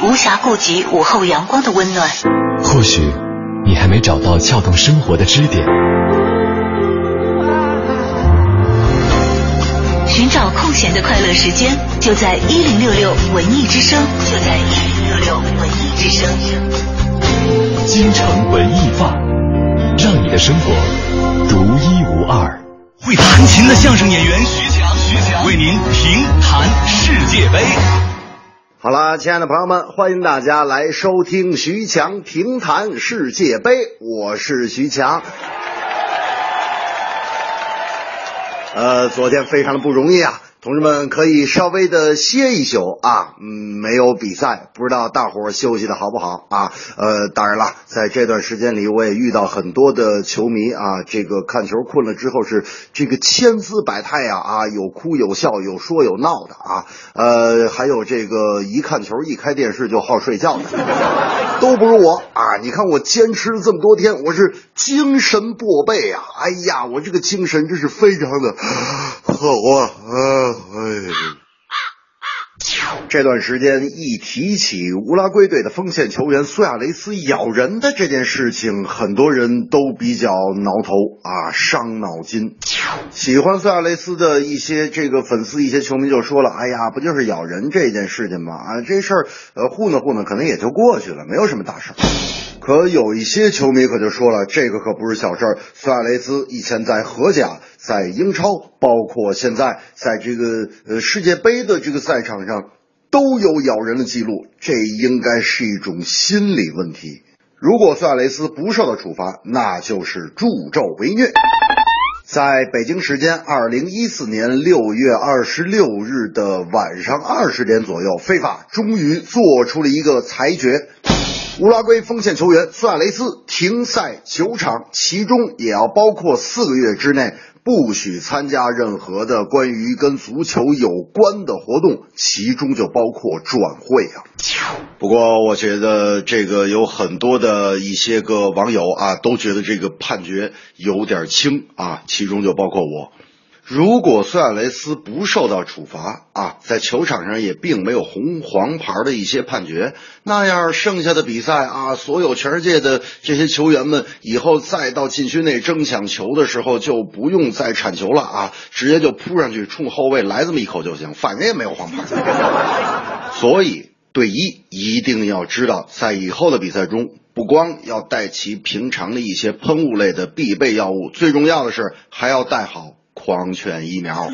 你无暇顾及午后阳光的温暖。或许你还没找到撬动生活的支点。寻找空闲的快乐时间，就在一零六六文艺之声，就在一零六六文艺之声。京城文艺范儿，让你的生活独一无二。会弹琴的相声演员徐强，徐强为您评弹世界杯。好了，亲爱的朋友们，欢迎大家来收听徐强评弹世界杯，我是徐强。呃，昨天非常的不容易啊，同志们可以稍微的歇一宿啊，嗯，没有比赛，不知道大伙儿休息的好不好啊？呃，当然了，在这段时间里，我也遇到很多的球迷啊，这个看球困了之后是这个千姿百态呀啊，有哭有笑，有说有闹的啊，呃，还有这个一看球一开电视就好睡觉的，都不如我啊！你看我坚持了这么多天，我是精神勃备啊！哎呀，我这个精神真是非常的好啊！啊，哎。这段时间一提起乌拉圭队的锋线球员苏亚雷斯咬人的这件事情，很多人都比较挠头啊，伤脑筋。喜欢苏亚雷斯的一些这个粉丝、一些球迷就说了：“哎呀，不就是咬人这件事情吗？啊，这事儿呃糊弄糊弄，可能也就过去了，没有什么大事儿。”可有一些球迷可就说了，这个可不是小事儿。苏亚雷斯以前在荷甲、在英超，包括现在在这个呃世界杯的这个赛场上，都有咬人的记录。这应该是一种心理问题。如果苏亚雷斯不受到处罚，那就是助纣为虐。在北京时间二零一四年六月二十六日的晚上二十点左右，非法终于做出了一个裁决。乌拉圭锋线球员苏亚雷斯停赛九场，其中也要包括四个月之内不许参加任何的关于跟足球有关的活动，其中就包括转会啊。不过，我觉得这个有很多的一些个网友啊，都觉得这个判决有点轻啊，其中就包括我。如果苏亚雷斯不受到处罚啊，在球场上也并没有红黄牌的一些判决，那样剩下的比赛啊，所有全世界的这些球员们以后再到禁区内争抢球的时候，就不用再铲球了啊，直接就扑上去冲后卫来这么一口就行，反正也没有黄牌。所以队医一定要知道，在以后的比赛中，不光要带齐平常的一些喷雾类的必备药物，最重要的是还要带好。狂犬疫苗。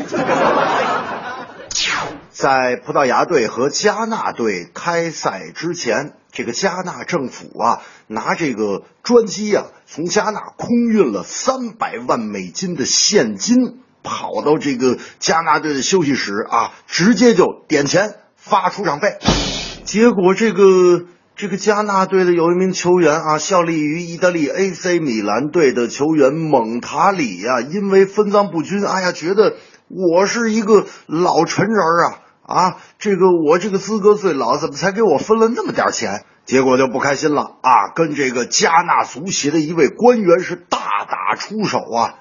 在葡萄牙队和加纳队开赛之前，这个加纳政府啊，拿这个专机啊，从加纳空运了三百万美金的现金，跑到这个加纳队的休息室啊，直接就点钱发出场费。结果这个。这个加纳队的有一名球员啊，效力于意大利 AC 米兰队的球员蒙塔里呀，因为分赃不均，哎呀，觉得我是一个老陈人啊啊，这个我这个资格最老，怎么才给我分了那么点钱？结果就不开心了啊，跟这个加纳足协的一位官员是大打出手啊。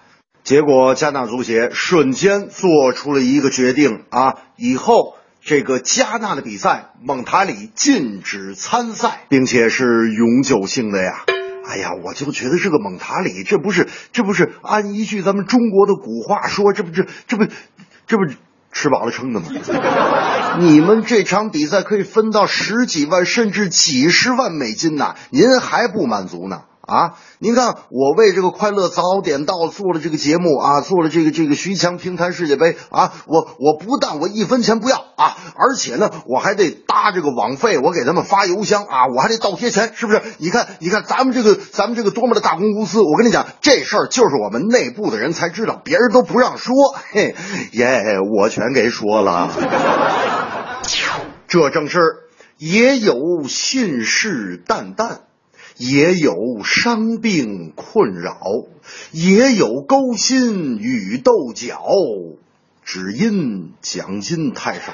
结果加纳足协瞬间做出了一个决定啊，以后。这个加纳的比赛，蒙塔里禁止参赛，并且是永久性的呀！哎呀，我就觉得这个蒙塔里，这不是这不是按一句咱们中国的古话说，这不这这不这不吃饱了撑的吗？你们这场比赛可以分到十几万甚至几十万美金呐，您还不满足呢？啊，您看我为这个快乐早点到做了这个节目啊，做了这个这个徐强评弹世界杯啊，我我不但我一分钱不要啊，而且呢我还得搭这个网费，我给他们发邮箱啊，我还得倒贴钱，是不是？你看你看咱们这个咱们这个多么的大公司，我跟你讲这事儿就是我们内部的人才知道，别人都不让说，嘿耶，我全给说了。这正是也有信誓旦旦。也有伤病困扰，也有勾心与斗角，只因奖金太少。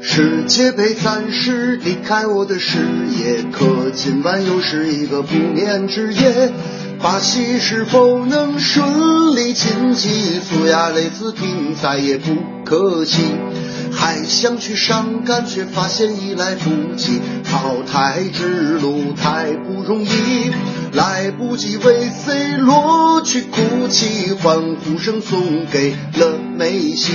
世界杯暂时离开我的视野，可今晚又是一个不眠之夜。把戏是否能顺利晋级？苏亚雷斯汀再也不客气，还想去伤感，却发现已来不及。淘汰之路太不容易，来不及为 C 罗去哭泣，欢呼声送给了梅西。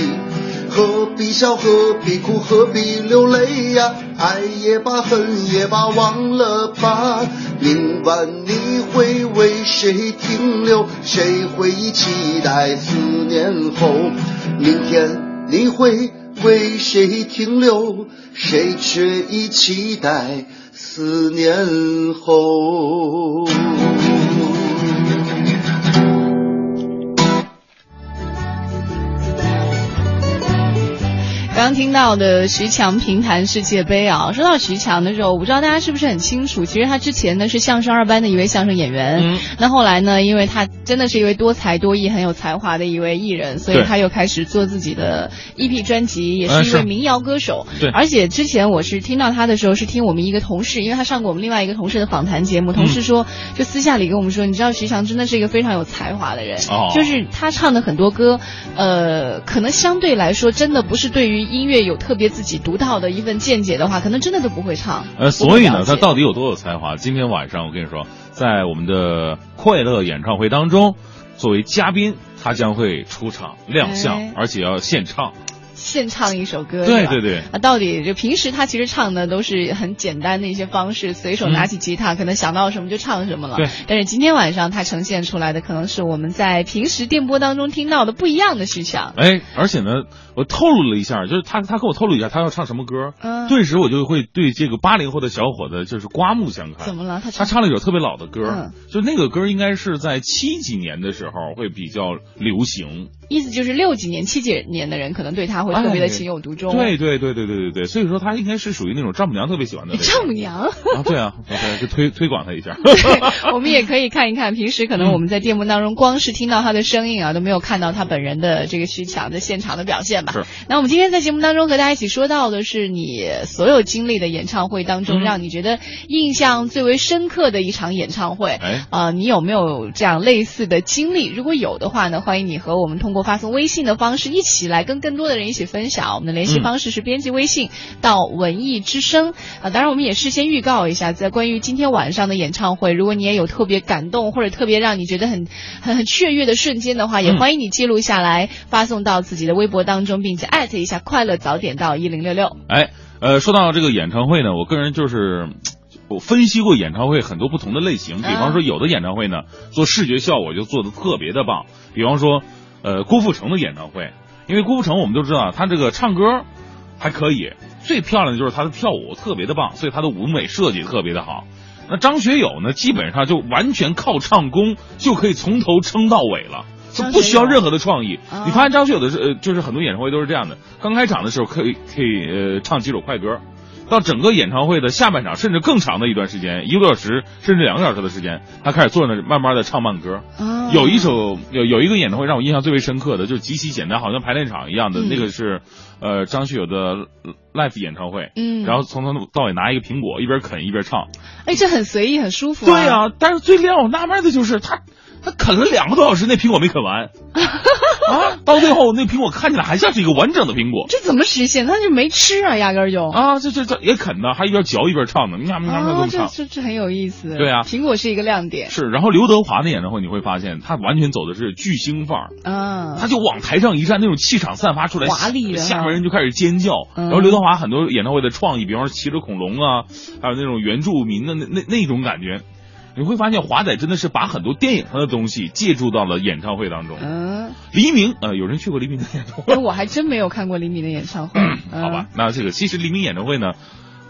何必笑，何必哭，何必流泪呀？爱也罢，恨也罢，忘了吧。明晚你会为谁停留？谁会期待四年后？明天你会为谁停留？谁却已期待四年后？刚听到的徐强评弹世界杯啊，说到徐强的时候，我不知道大家是不是很清楚，其实他之前呢是相声二班的一位相声演员，嗯。那后来呢，因为他真的是一位多才多艺、很有才华的一位艺人，所以他又开始做自己的 EP 专辑，也是一位民谣歌手。对。而且之前我是听到他的时候，是听我们一个同事，因为他上过我们另外一个同事的访谈节目，同事说，就私下里跟我们说，你知道徐强真的是一个非常有才华的人，哦。就是他唱的很多歌，呃，可能相对来说，真的不是对于音乐有特别自己独到的一份见解的话，可能真的都不会唱。呃，所以呢，他到底有多有才华？今天晚上我跟你说，在我们的快乐演唱会当中，作为嘉宾，他将会出场亮相，哎而且要现唱。现唱一首歌，对对对啊，到底就平时他其实唱的都是很简单的一些方式，随手拿起吉他，可能想到什么就唱什么了。对但是今天晚上他呈现出来的，可能是我们在平时电波当中听到的不一样的徐强。哎，而且呢，我透露了一下，就是他他跟我透露一下他要唱什么歌，嗯顿时我就会对这个八零后的小伙子就是刮目相看。怎么了？他他唱了一首特别老的歌，嗯就那个歌应该是在七几年的时候会比较流行。意思就是六几年、七几年的人可能对他会特别的情有独钟。对对对对对对对，所以说他应该是属于那种丈母娘特别喜欢的。丈母娘。啊，对啊，我再去推推广他一下。我们也可以看一看，平时可能我们在电幕当中光是听到他的声音啊，都没有看到他本人的这个徐强的现场的表现吧。是。那我们今天在节目当中和大家一起说到的是你所有经历的演唱会当中，嗯让你觉得印象最为深刻的一场演唱会。哎，啊、你有没有这样类似的经历？如果有的话呢，欢迎你和我们通过发送微信的方式一起来跟更多的人一起分享。我们的联系嗯方式是编辑微信到文艺之声啊、当然我们也事先预告一下，在关于今天晚上的演唱会，如果你也有特别感动或者特别让你觉得很很很雀跃的瞬间的话，也嗯欢迎你记录下来，发送到自己的微博当中，并且艾特一下快乐早点到一零六六。哎，呃，说到这个演唱会呢，我个人就是。我分析过演唱会很多不同的类型，比方说有的演唱会呢，做视觉效果就做的特别的棒，比方说，呃，郭富城的演唱会，因为郭富城我们都知道他这个唱歌还可以，最漂亮的就是他的跳舞特别的棒，所以他的舞美设计特别的好。那张学友呢，基本上就完全靠唱功就可以从头撑到尾了。就不需要任何的创意。啊你发现张学友的是呃，就是很多演唱会都是这样的，刚开场的时候可以可以呃唱几首快歌，到整个演唱会的下半场甚至更长的一段时间，一个多小时甚至两个小时的时间，他开始坐那儿慢慢的唱慢歌。啊有一首有有一个演唱会让我印象最为深刻的，就是极其简单，好像排练场一样的，嗯那个是呃张学友的 live 演唱会。嗯然后从头到尾拿一个苹果，一边啃一边唱。哎，这很随意，很舒服、对呀、但是最让我纳闷的就是他，他啃了两个多小时，那苹果没啃完 啊！到最后那苹果看起来还像是一个完整的苹果这怎么实现？他就没吃啊，压根儿就啊！这这这也啃呢，还一边嚼一边唱呢，你看你看这。这这这很有意思。对啊苹果是一个亮点是，然后刘德华的演唱会你会发现，他完全走的是巨星范儿，啊。他就往台上一站，那种气场散发出来，华丽的哈下面人就开始尖叫。嗯然后刘德华很多演唱会的创意，比方说骑着恐龙啊，还有那种原住民的那那那种感觉，你会发现华仔真的是把很多电影上的东西借助到了演唱会当中。嗯，黎明，呃，有人去过黎明的演唱会，哎我还真没有看过黎明的演唱会。好吧？那这个其实黎明演唱会呢，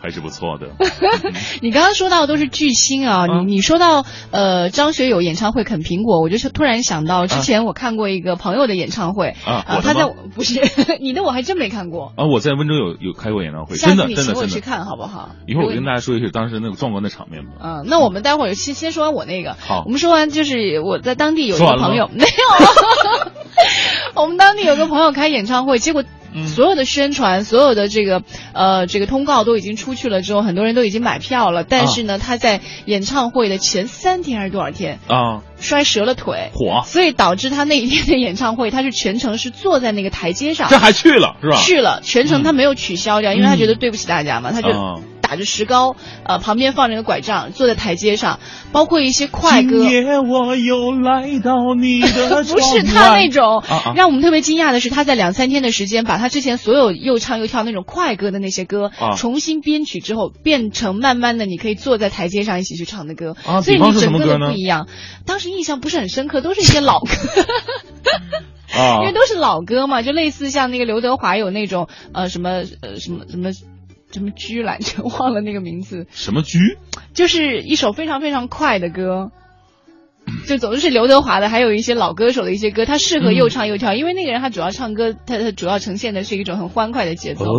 还是不错的。你刚刚说到的都是巨星啊，你你说到呃张学友演唱会啃苹果，我就是突然想到之前我看过一个朋友的演唱会啊他在吗 不是你的我还真没看过，啊，我在温州有有开过演唱会，下次真的你请我去真的真的。看好不好？一会儿我跟大家说一下当时那个壮观的场面吧。嗯，那我们待会儿先先说完我那个。好我们说完就是我在当地有一个朋友，没有。我们当地有个朋友开演唱会，结果所有的宣传、所有的这个呃这个通告都已经出去了之后，很多人都已经买票了。但是呢，他在演唱会的前三天还是多少天啊，摔折了腿，火，所以导致他那一天的演唱会，他是全程是坐在那个台阶上。这还去了是吧？去了，全程他没有取消掉，因为他觉得对不起大家嘛，他就。打着石膏，呃，旁边放着个拐杖，坐在台阶上，包括一些快歌。今夜我又来到你的 不是他那种，让我们特别惊讶的是，他在两三天的时间，把他之前所有又唱又跳那种快歌的那些歌，重新编曲之后，变成慢慢的你可以坐在台阶上一起去唱的歌。啊，所以你整个都不一样。当时印象不是很深刻，都是一些老歌。啊，因为都是老歌嘛，就类似像那个刘德华有那种呃什么呃什么什么。什么居来着？忘了那个名字。什么居？就是一首非常非常快的歌，就总是刘德华的，还有一些老歌手的一些歌，他适合又唱又跳，因为那个人他主要唱歌，他他主要呈现的是一种很欢快的节奏。哦，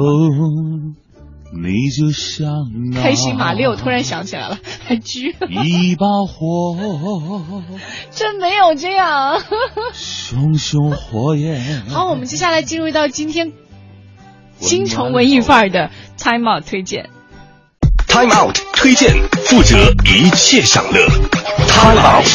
你就像开心马六突然想起来了，还居一把火，真没有这样。熊熊火焰。好，我们接下来进入到今天。京城文艺范儿的 Time Out 推荐，Time Out 推荐，负责一切享乐。Time Out。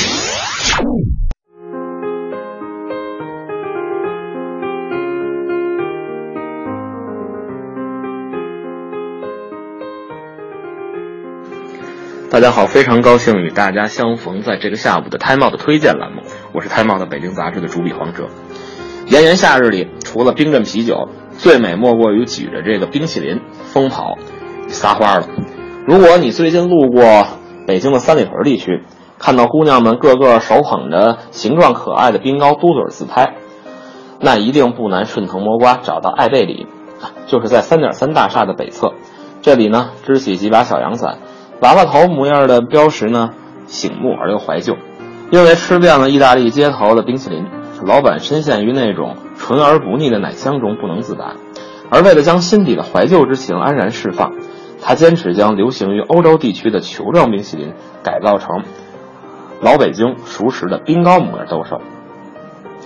大家好，非常高兴与大家相逢在这个下午的 Time Out 推荐栏目，我是 Time Out 的北京杂志的主笔黄哲。炎炎夏日里，除了冰镇啤酒。最美莫过于举着这个冰淇淋疯跑、撒花了。如果你最近路过北京的三里屯地区，看到姑娘们个个手捧着形状可爱的冰糕嘟嘴自拍，那一定不难顺藤摸瓜找到爱贝里，就是在三点三大厦的北侧。这里呢，支起几把小阳伞，娃娃头模样的标识呢，醒目而又怀旧。因为吃遍了意大利街头的冰淇淋，老板深陷于那种。纯而不腻的奶香中不能自拔，而为了将心底的怀旧之情安然释放，他坚持将流行于欧洲地区的球状冰淇淋改造成老北京熟食的冰糕模样兜售。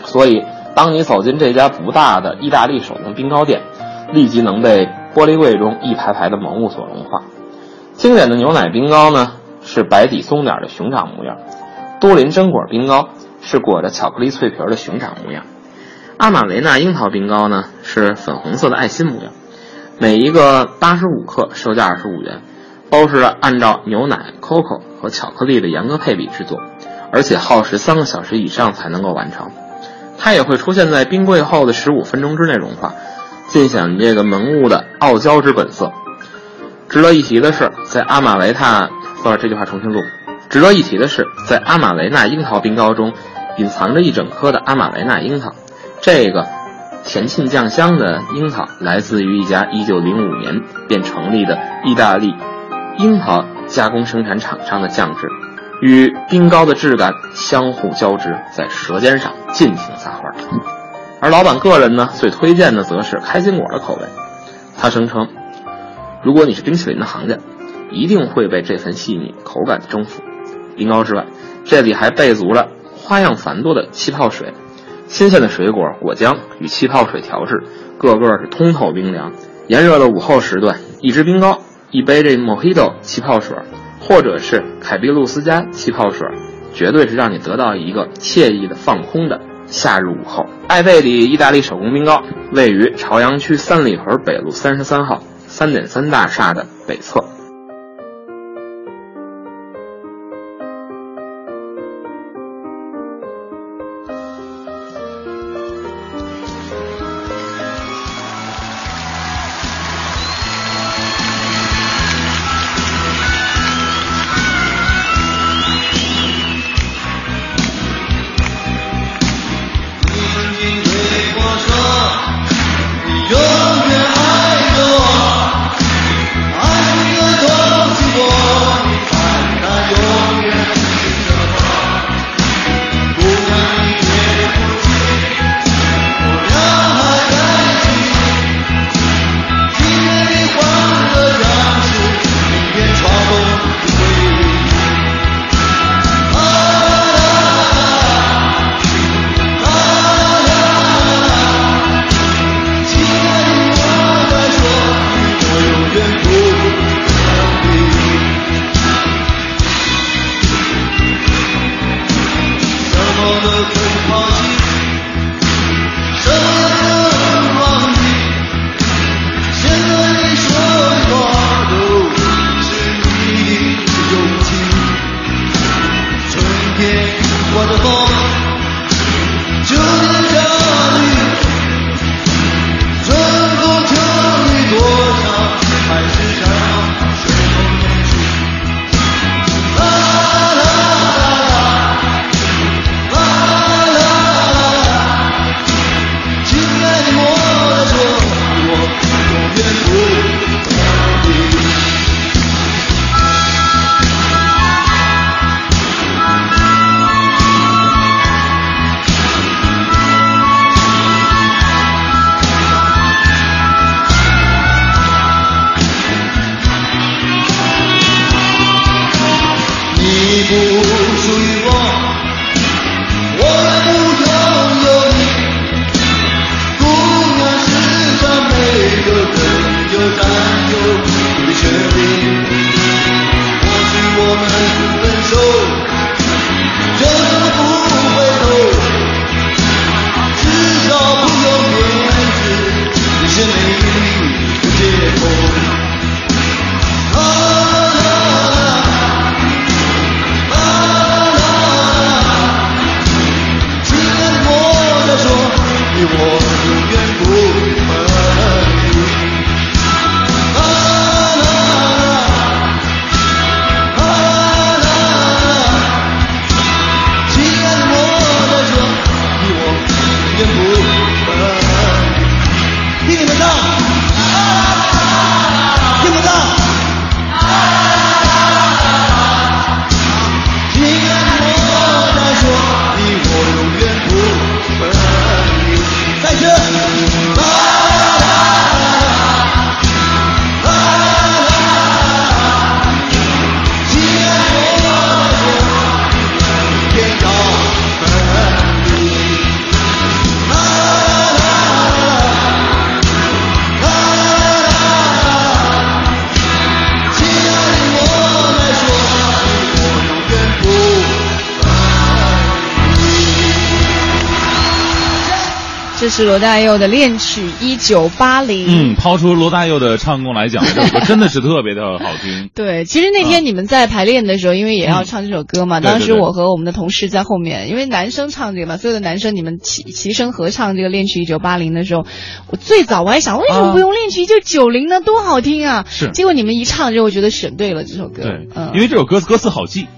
所以，当你走进这家不大的意大利手工冰糕店，立即能被玻璃柜中一排排的萌物所融化。经典的牛奶冰糕呢，是白底松点的熊掌模样；多林榛果冰糕是裹着巧克力脆皮的熊掌模样。阿玛雷纳樱桃冰糕呢是粉红色的爱心模样，每一个八十五克，售价二十五元，包是按照牛奶、coco 和巧克力的严格配比制作，而且耗时三个小时以上才能够完成。它也会出现在冰柜后的十五分钟之内融化，尽显这个萌物的傲娇之本色。值得一提的是，在阿玛雷塔，算了，这句话重新录。值得一提的是，在阿玛雷纳樱桃冰糕中，隐藏着一整颗的阿玛雷纳樱桃。这个甜沁酱香的樱桃来自于一家1905年便成立的意大利樱桃加工生产厂商的酱汁，与冰糕的质感相互交织，在舌尖上尽情撒欢。而老板个人呢，最推荐的则是开心果的口味。他声称，如果你是冰淇淋的行家，一定会被这份细腻口感征服。冰糕之外，这里还备足了花样繁多的气泡水。新鲜的水果、果浆与气泡水调制，个个是通透冰凉。炎热的午后时段，一支冰糕，一杯这 Mojito 气泡水，或者是凯比露斯加气泡水，绝对是让你得到一个惬意的放空的夏日午后。艾贝里意大利手工冰糕位于朝阳区三里屯北路三十三号三点三大厦的北侧。是罗大佑的恋曲一九八零。嗯，抛出罗大佑的唱功来讲，这首歌真的是特别的好听。对，其实那天你们在排练的时候，因为也要唱这首歌嘛，当时我和我们的同事在后面，因为男生唱这个嘛，所有的男生你们齐齐声合唱这个《恋曲一九八零》的时候，我最早我还想为什么不用《恋曲一九九零》呢？多好听啊！是结果你们一唱之后，我觉得选对了这首歌。对，嗯，因为这首歌歌词好记。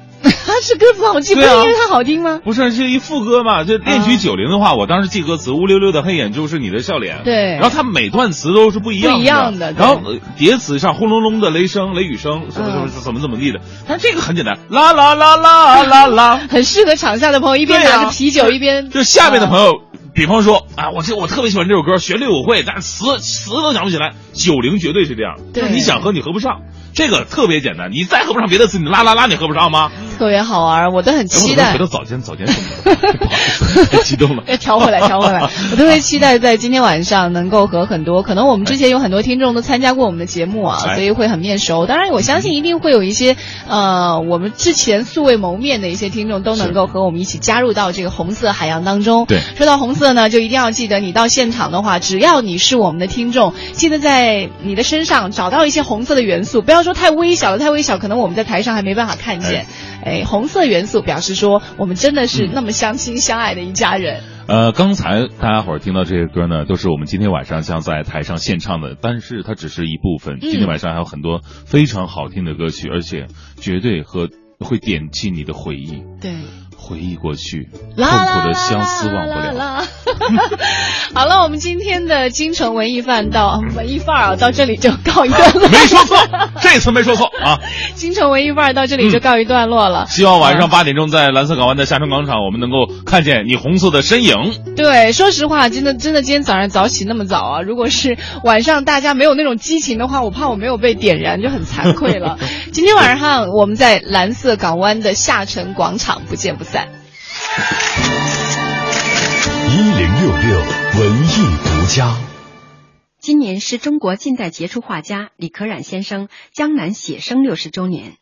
它 是歌词好记，不对啊是因为它好听吗？不是，是一副歌嘛？就恋曲九零的话，我当时记歌词，乌溜溜的黑眼珠是你的笑脸。对然后它每段词都是不一样的。不一样的然后呃叠词上轰隆隆的雷声、雷雨声，什么什么怎么怎么地的。但这个很简单，啦啦啦啦啦啦。很适合场下的朋友一边拿着啤酒一边。就下面的朋友，比方说啊，我这我特别喜欢这首歌，旋律我会，但词词都想不起来。九零绝对是这样，对就是你想和你合不上，这个特别简单。你再合不上别的词，你拉拉拉你合不上吗？特别好玩，我都很期待回。到早间早间什么的，不好意思，太激动了。要调回来，调回来。我特别期待在今天晚上能够和很多，可能我们之前有很多听众都参加过我们的节目啊，哎所以会很面熟。当然，我相信一定会有一些呃，我们之前素未谋面的一些听众都能够和我们一起加入到这个红色海洋当中。对说到红色呢，就一定要记得，你到现场的话，只要你是我们的听众，记得在你的身上找到一些红色的元素，不要说太微小了，太微小，可能我们在台上还没办法看见。哎，红色元素表示说我们真的是那么相亲相爱的一家人。呃，刚才大家伙儿听到这些歌呢，都是我们今天晚上将在台上献唱的，但是它只是一部分。嗯今天晚上还有很多非常好听的歌曲，而且绝对和会点起你的回忆，对。回忆过去，痛苦的相思忘不了。好了，我们今天的京城文艺范到文艺范儿啊，到这里就告一段落。没说错，这次没说错啊！京城文艺范儿到这里就告一段落了。希望晚上八点钟在蓝色港湾的下沉广场，我们能够看见你红色的身影。对，说实话，真的真的，今天早上早起那么早啊！如果是晚上大家没有那种激情的话，我怕我没有被点燃，就很惭愧了。今天晚上我们在蓝色港湾的下沉广场不见不散。一零六六文艺独家。今年是中国近代杰出画家李可染先生江南写生六十周年。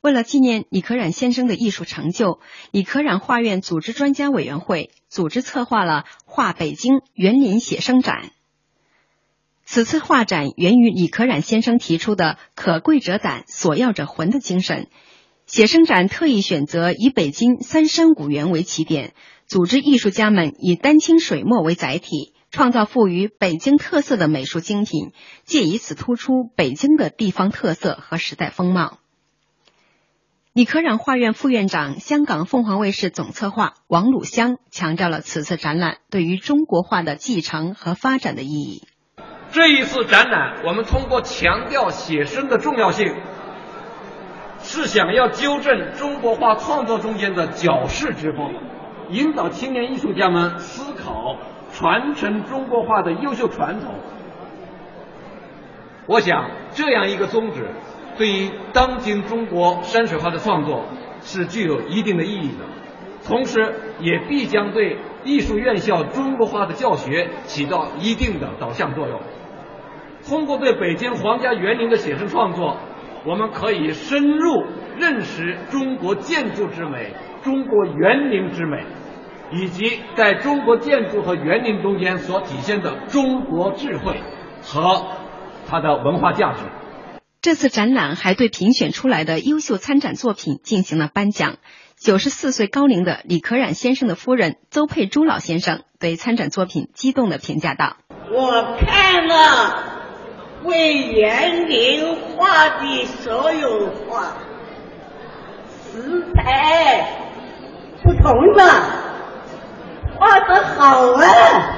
为了纪念李可染先生的艺术成就，李可染画院组织专家委员会组织策划了“画北京园林写生展”。此次画展源于李可染先生提出的“可贵者胆，所要者魂”的精神。写生展特意选择以北京三山五园为起点，组织艺术家们以丹青水墨为载体，创造富于北京特色的美术精品，借以此突出北京的地方特色和时代风貌。李可染画院副院长、香港凤凰卫视总策划王鲁香强调了此次展览对于中国画的继承和发展的意义。这一次展览，我们通过强调写生的重要性，是想要纠正中国画创作中间的矫饰之风，引导青年艺术家们思考传承中国画的优秀传统。我想，这样一个宗旨，对于当今中国山水画的创作是具有一定的意义的，同时也必将对艺术院校中国画的教学起到一定的导向作用。通过对北京皇家园林的写生创作，我们可以深入认识中国建筑之美、中国园林之美，以及在中国建筑和园林中间所体现的中国智慧和它的文化价值。这次展览还对评选出来的优秀参展作品进行了颁奖。九十四岁高龄的李可染先生的夫人邹佩珠老先生对参展作品激动地评价道：“我看了为园林画的所有画，时代不同的，画的好啊！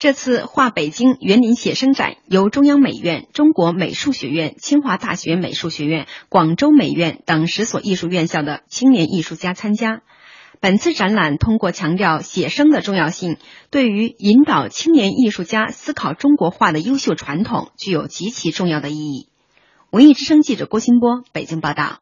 这次画北京园林写生展由中央美院、中国美术学院、清华大学美术学院、广州美院等十所艺术院校的青年艺术家参加。本次展览通过强调写生的重要性，对于引导青年艺术家思考中国画的优秀传统具有极其重要的意义。文艺之声记者郭新波北京报道。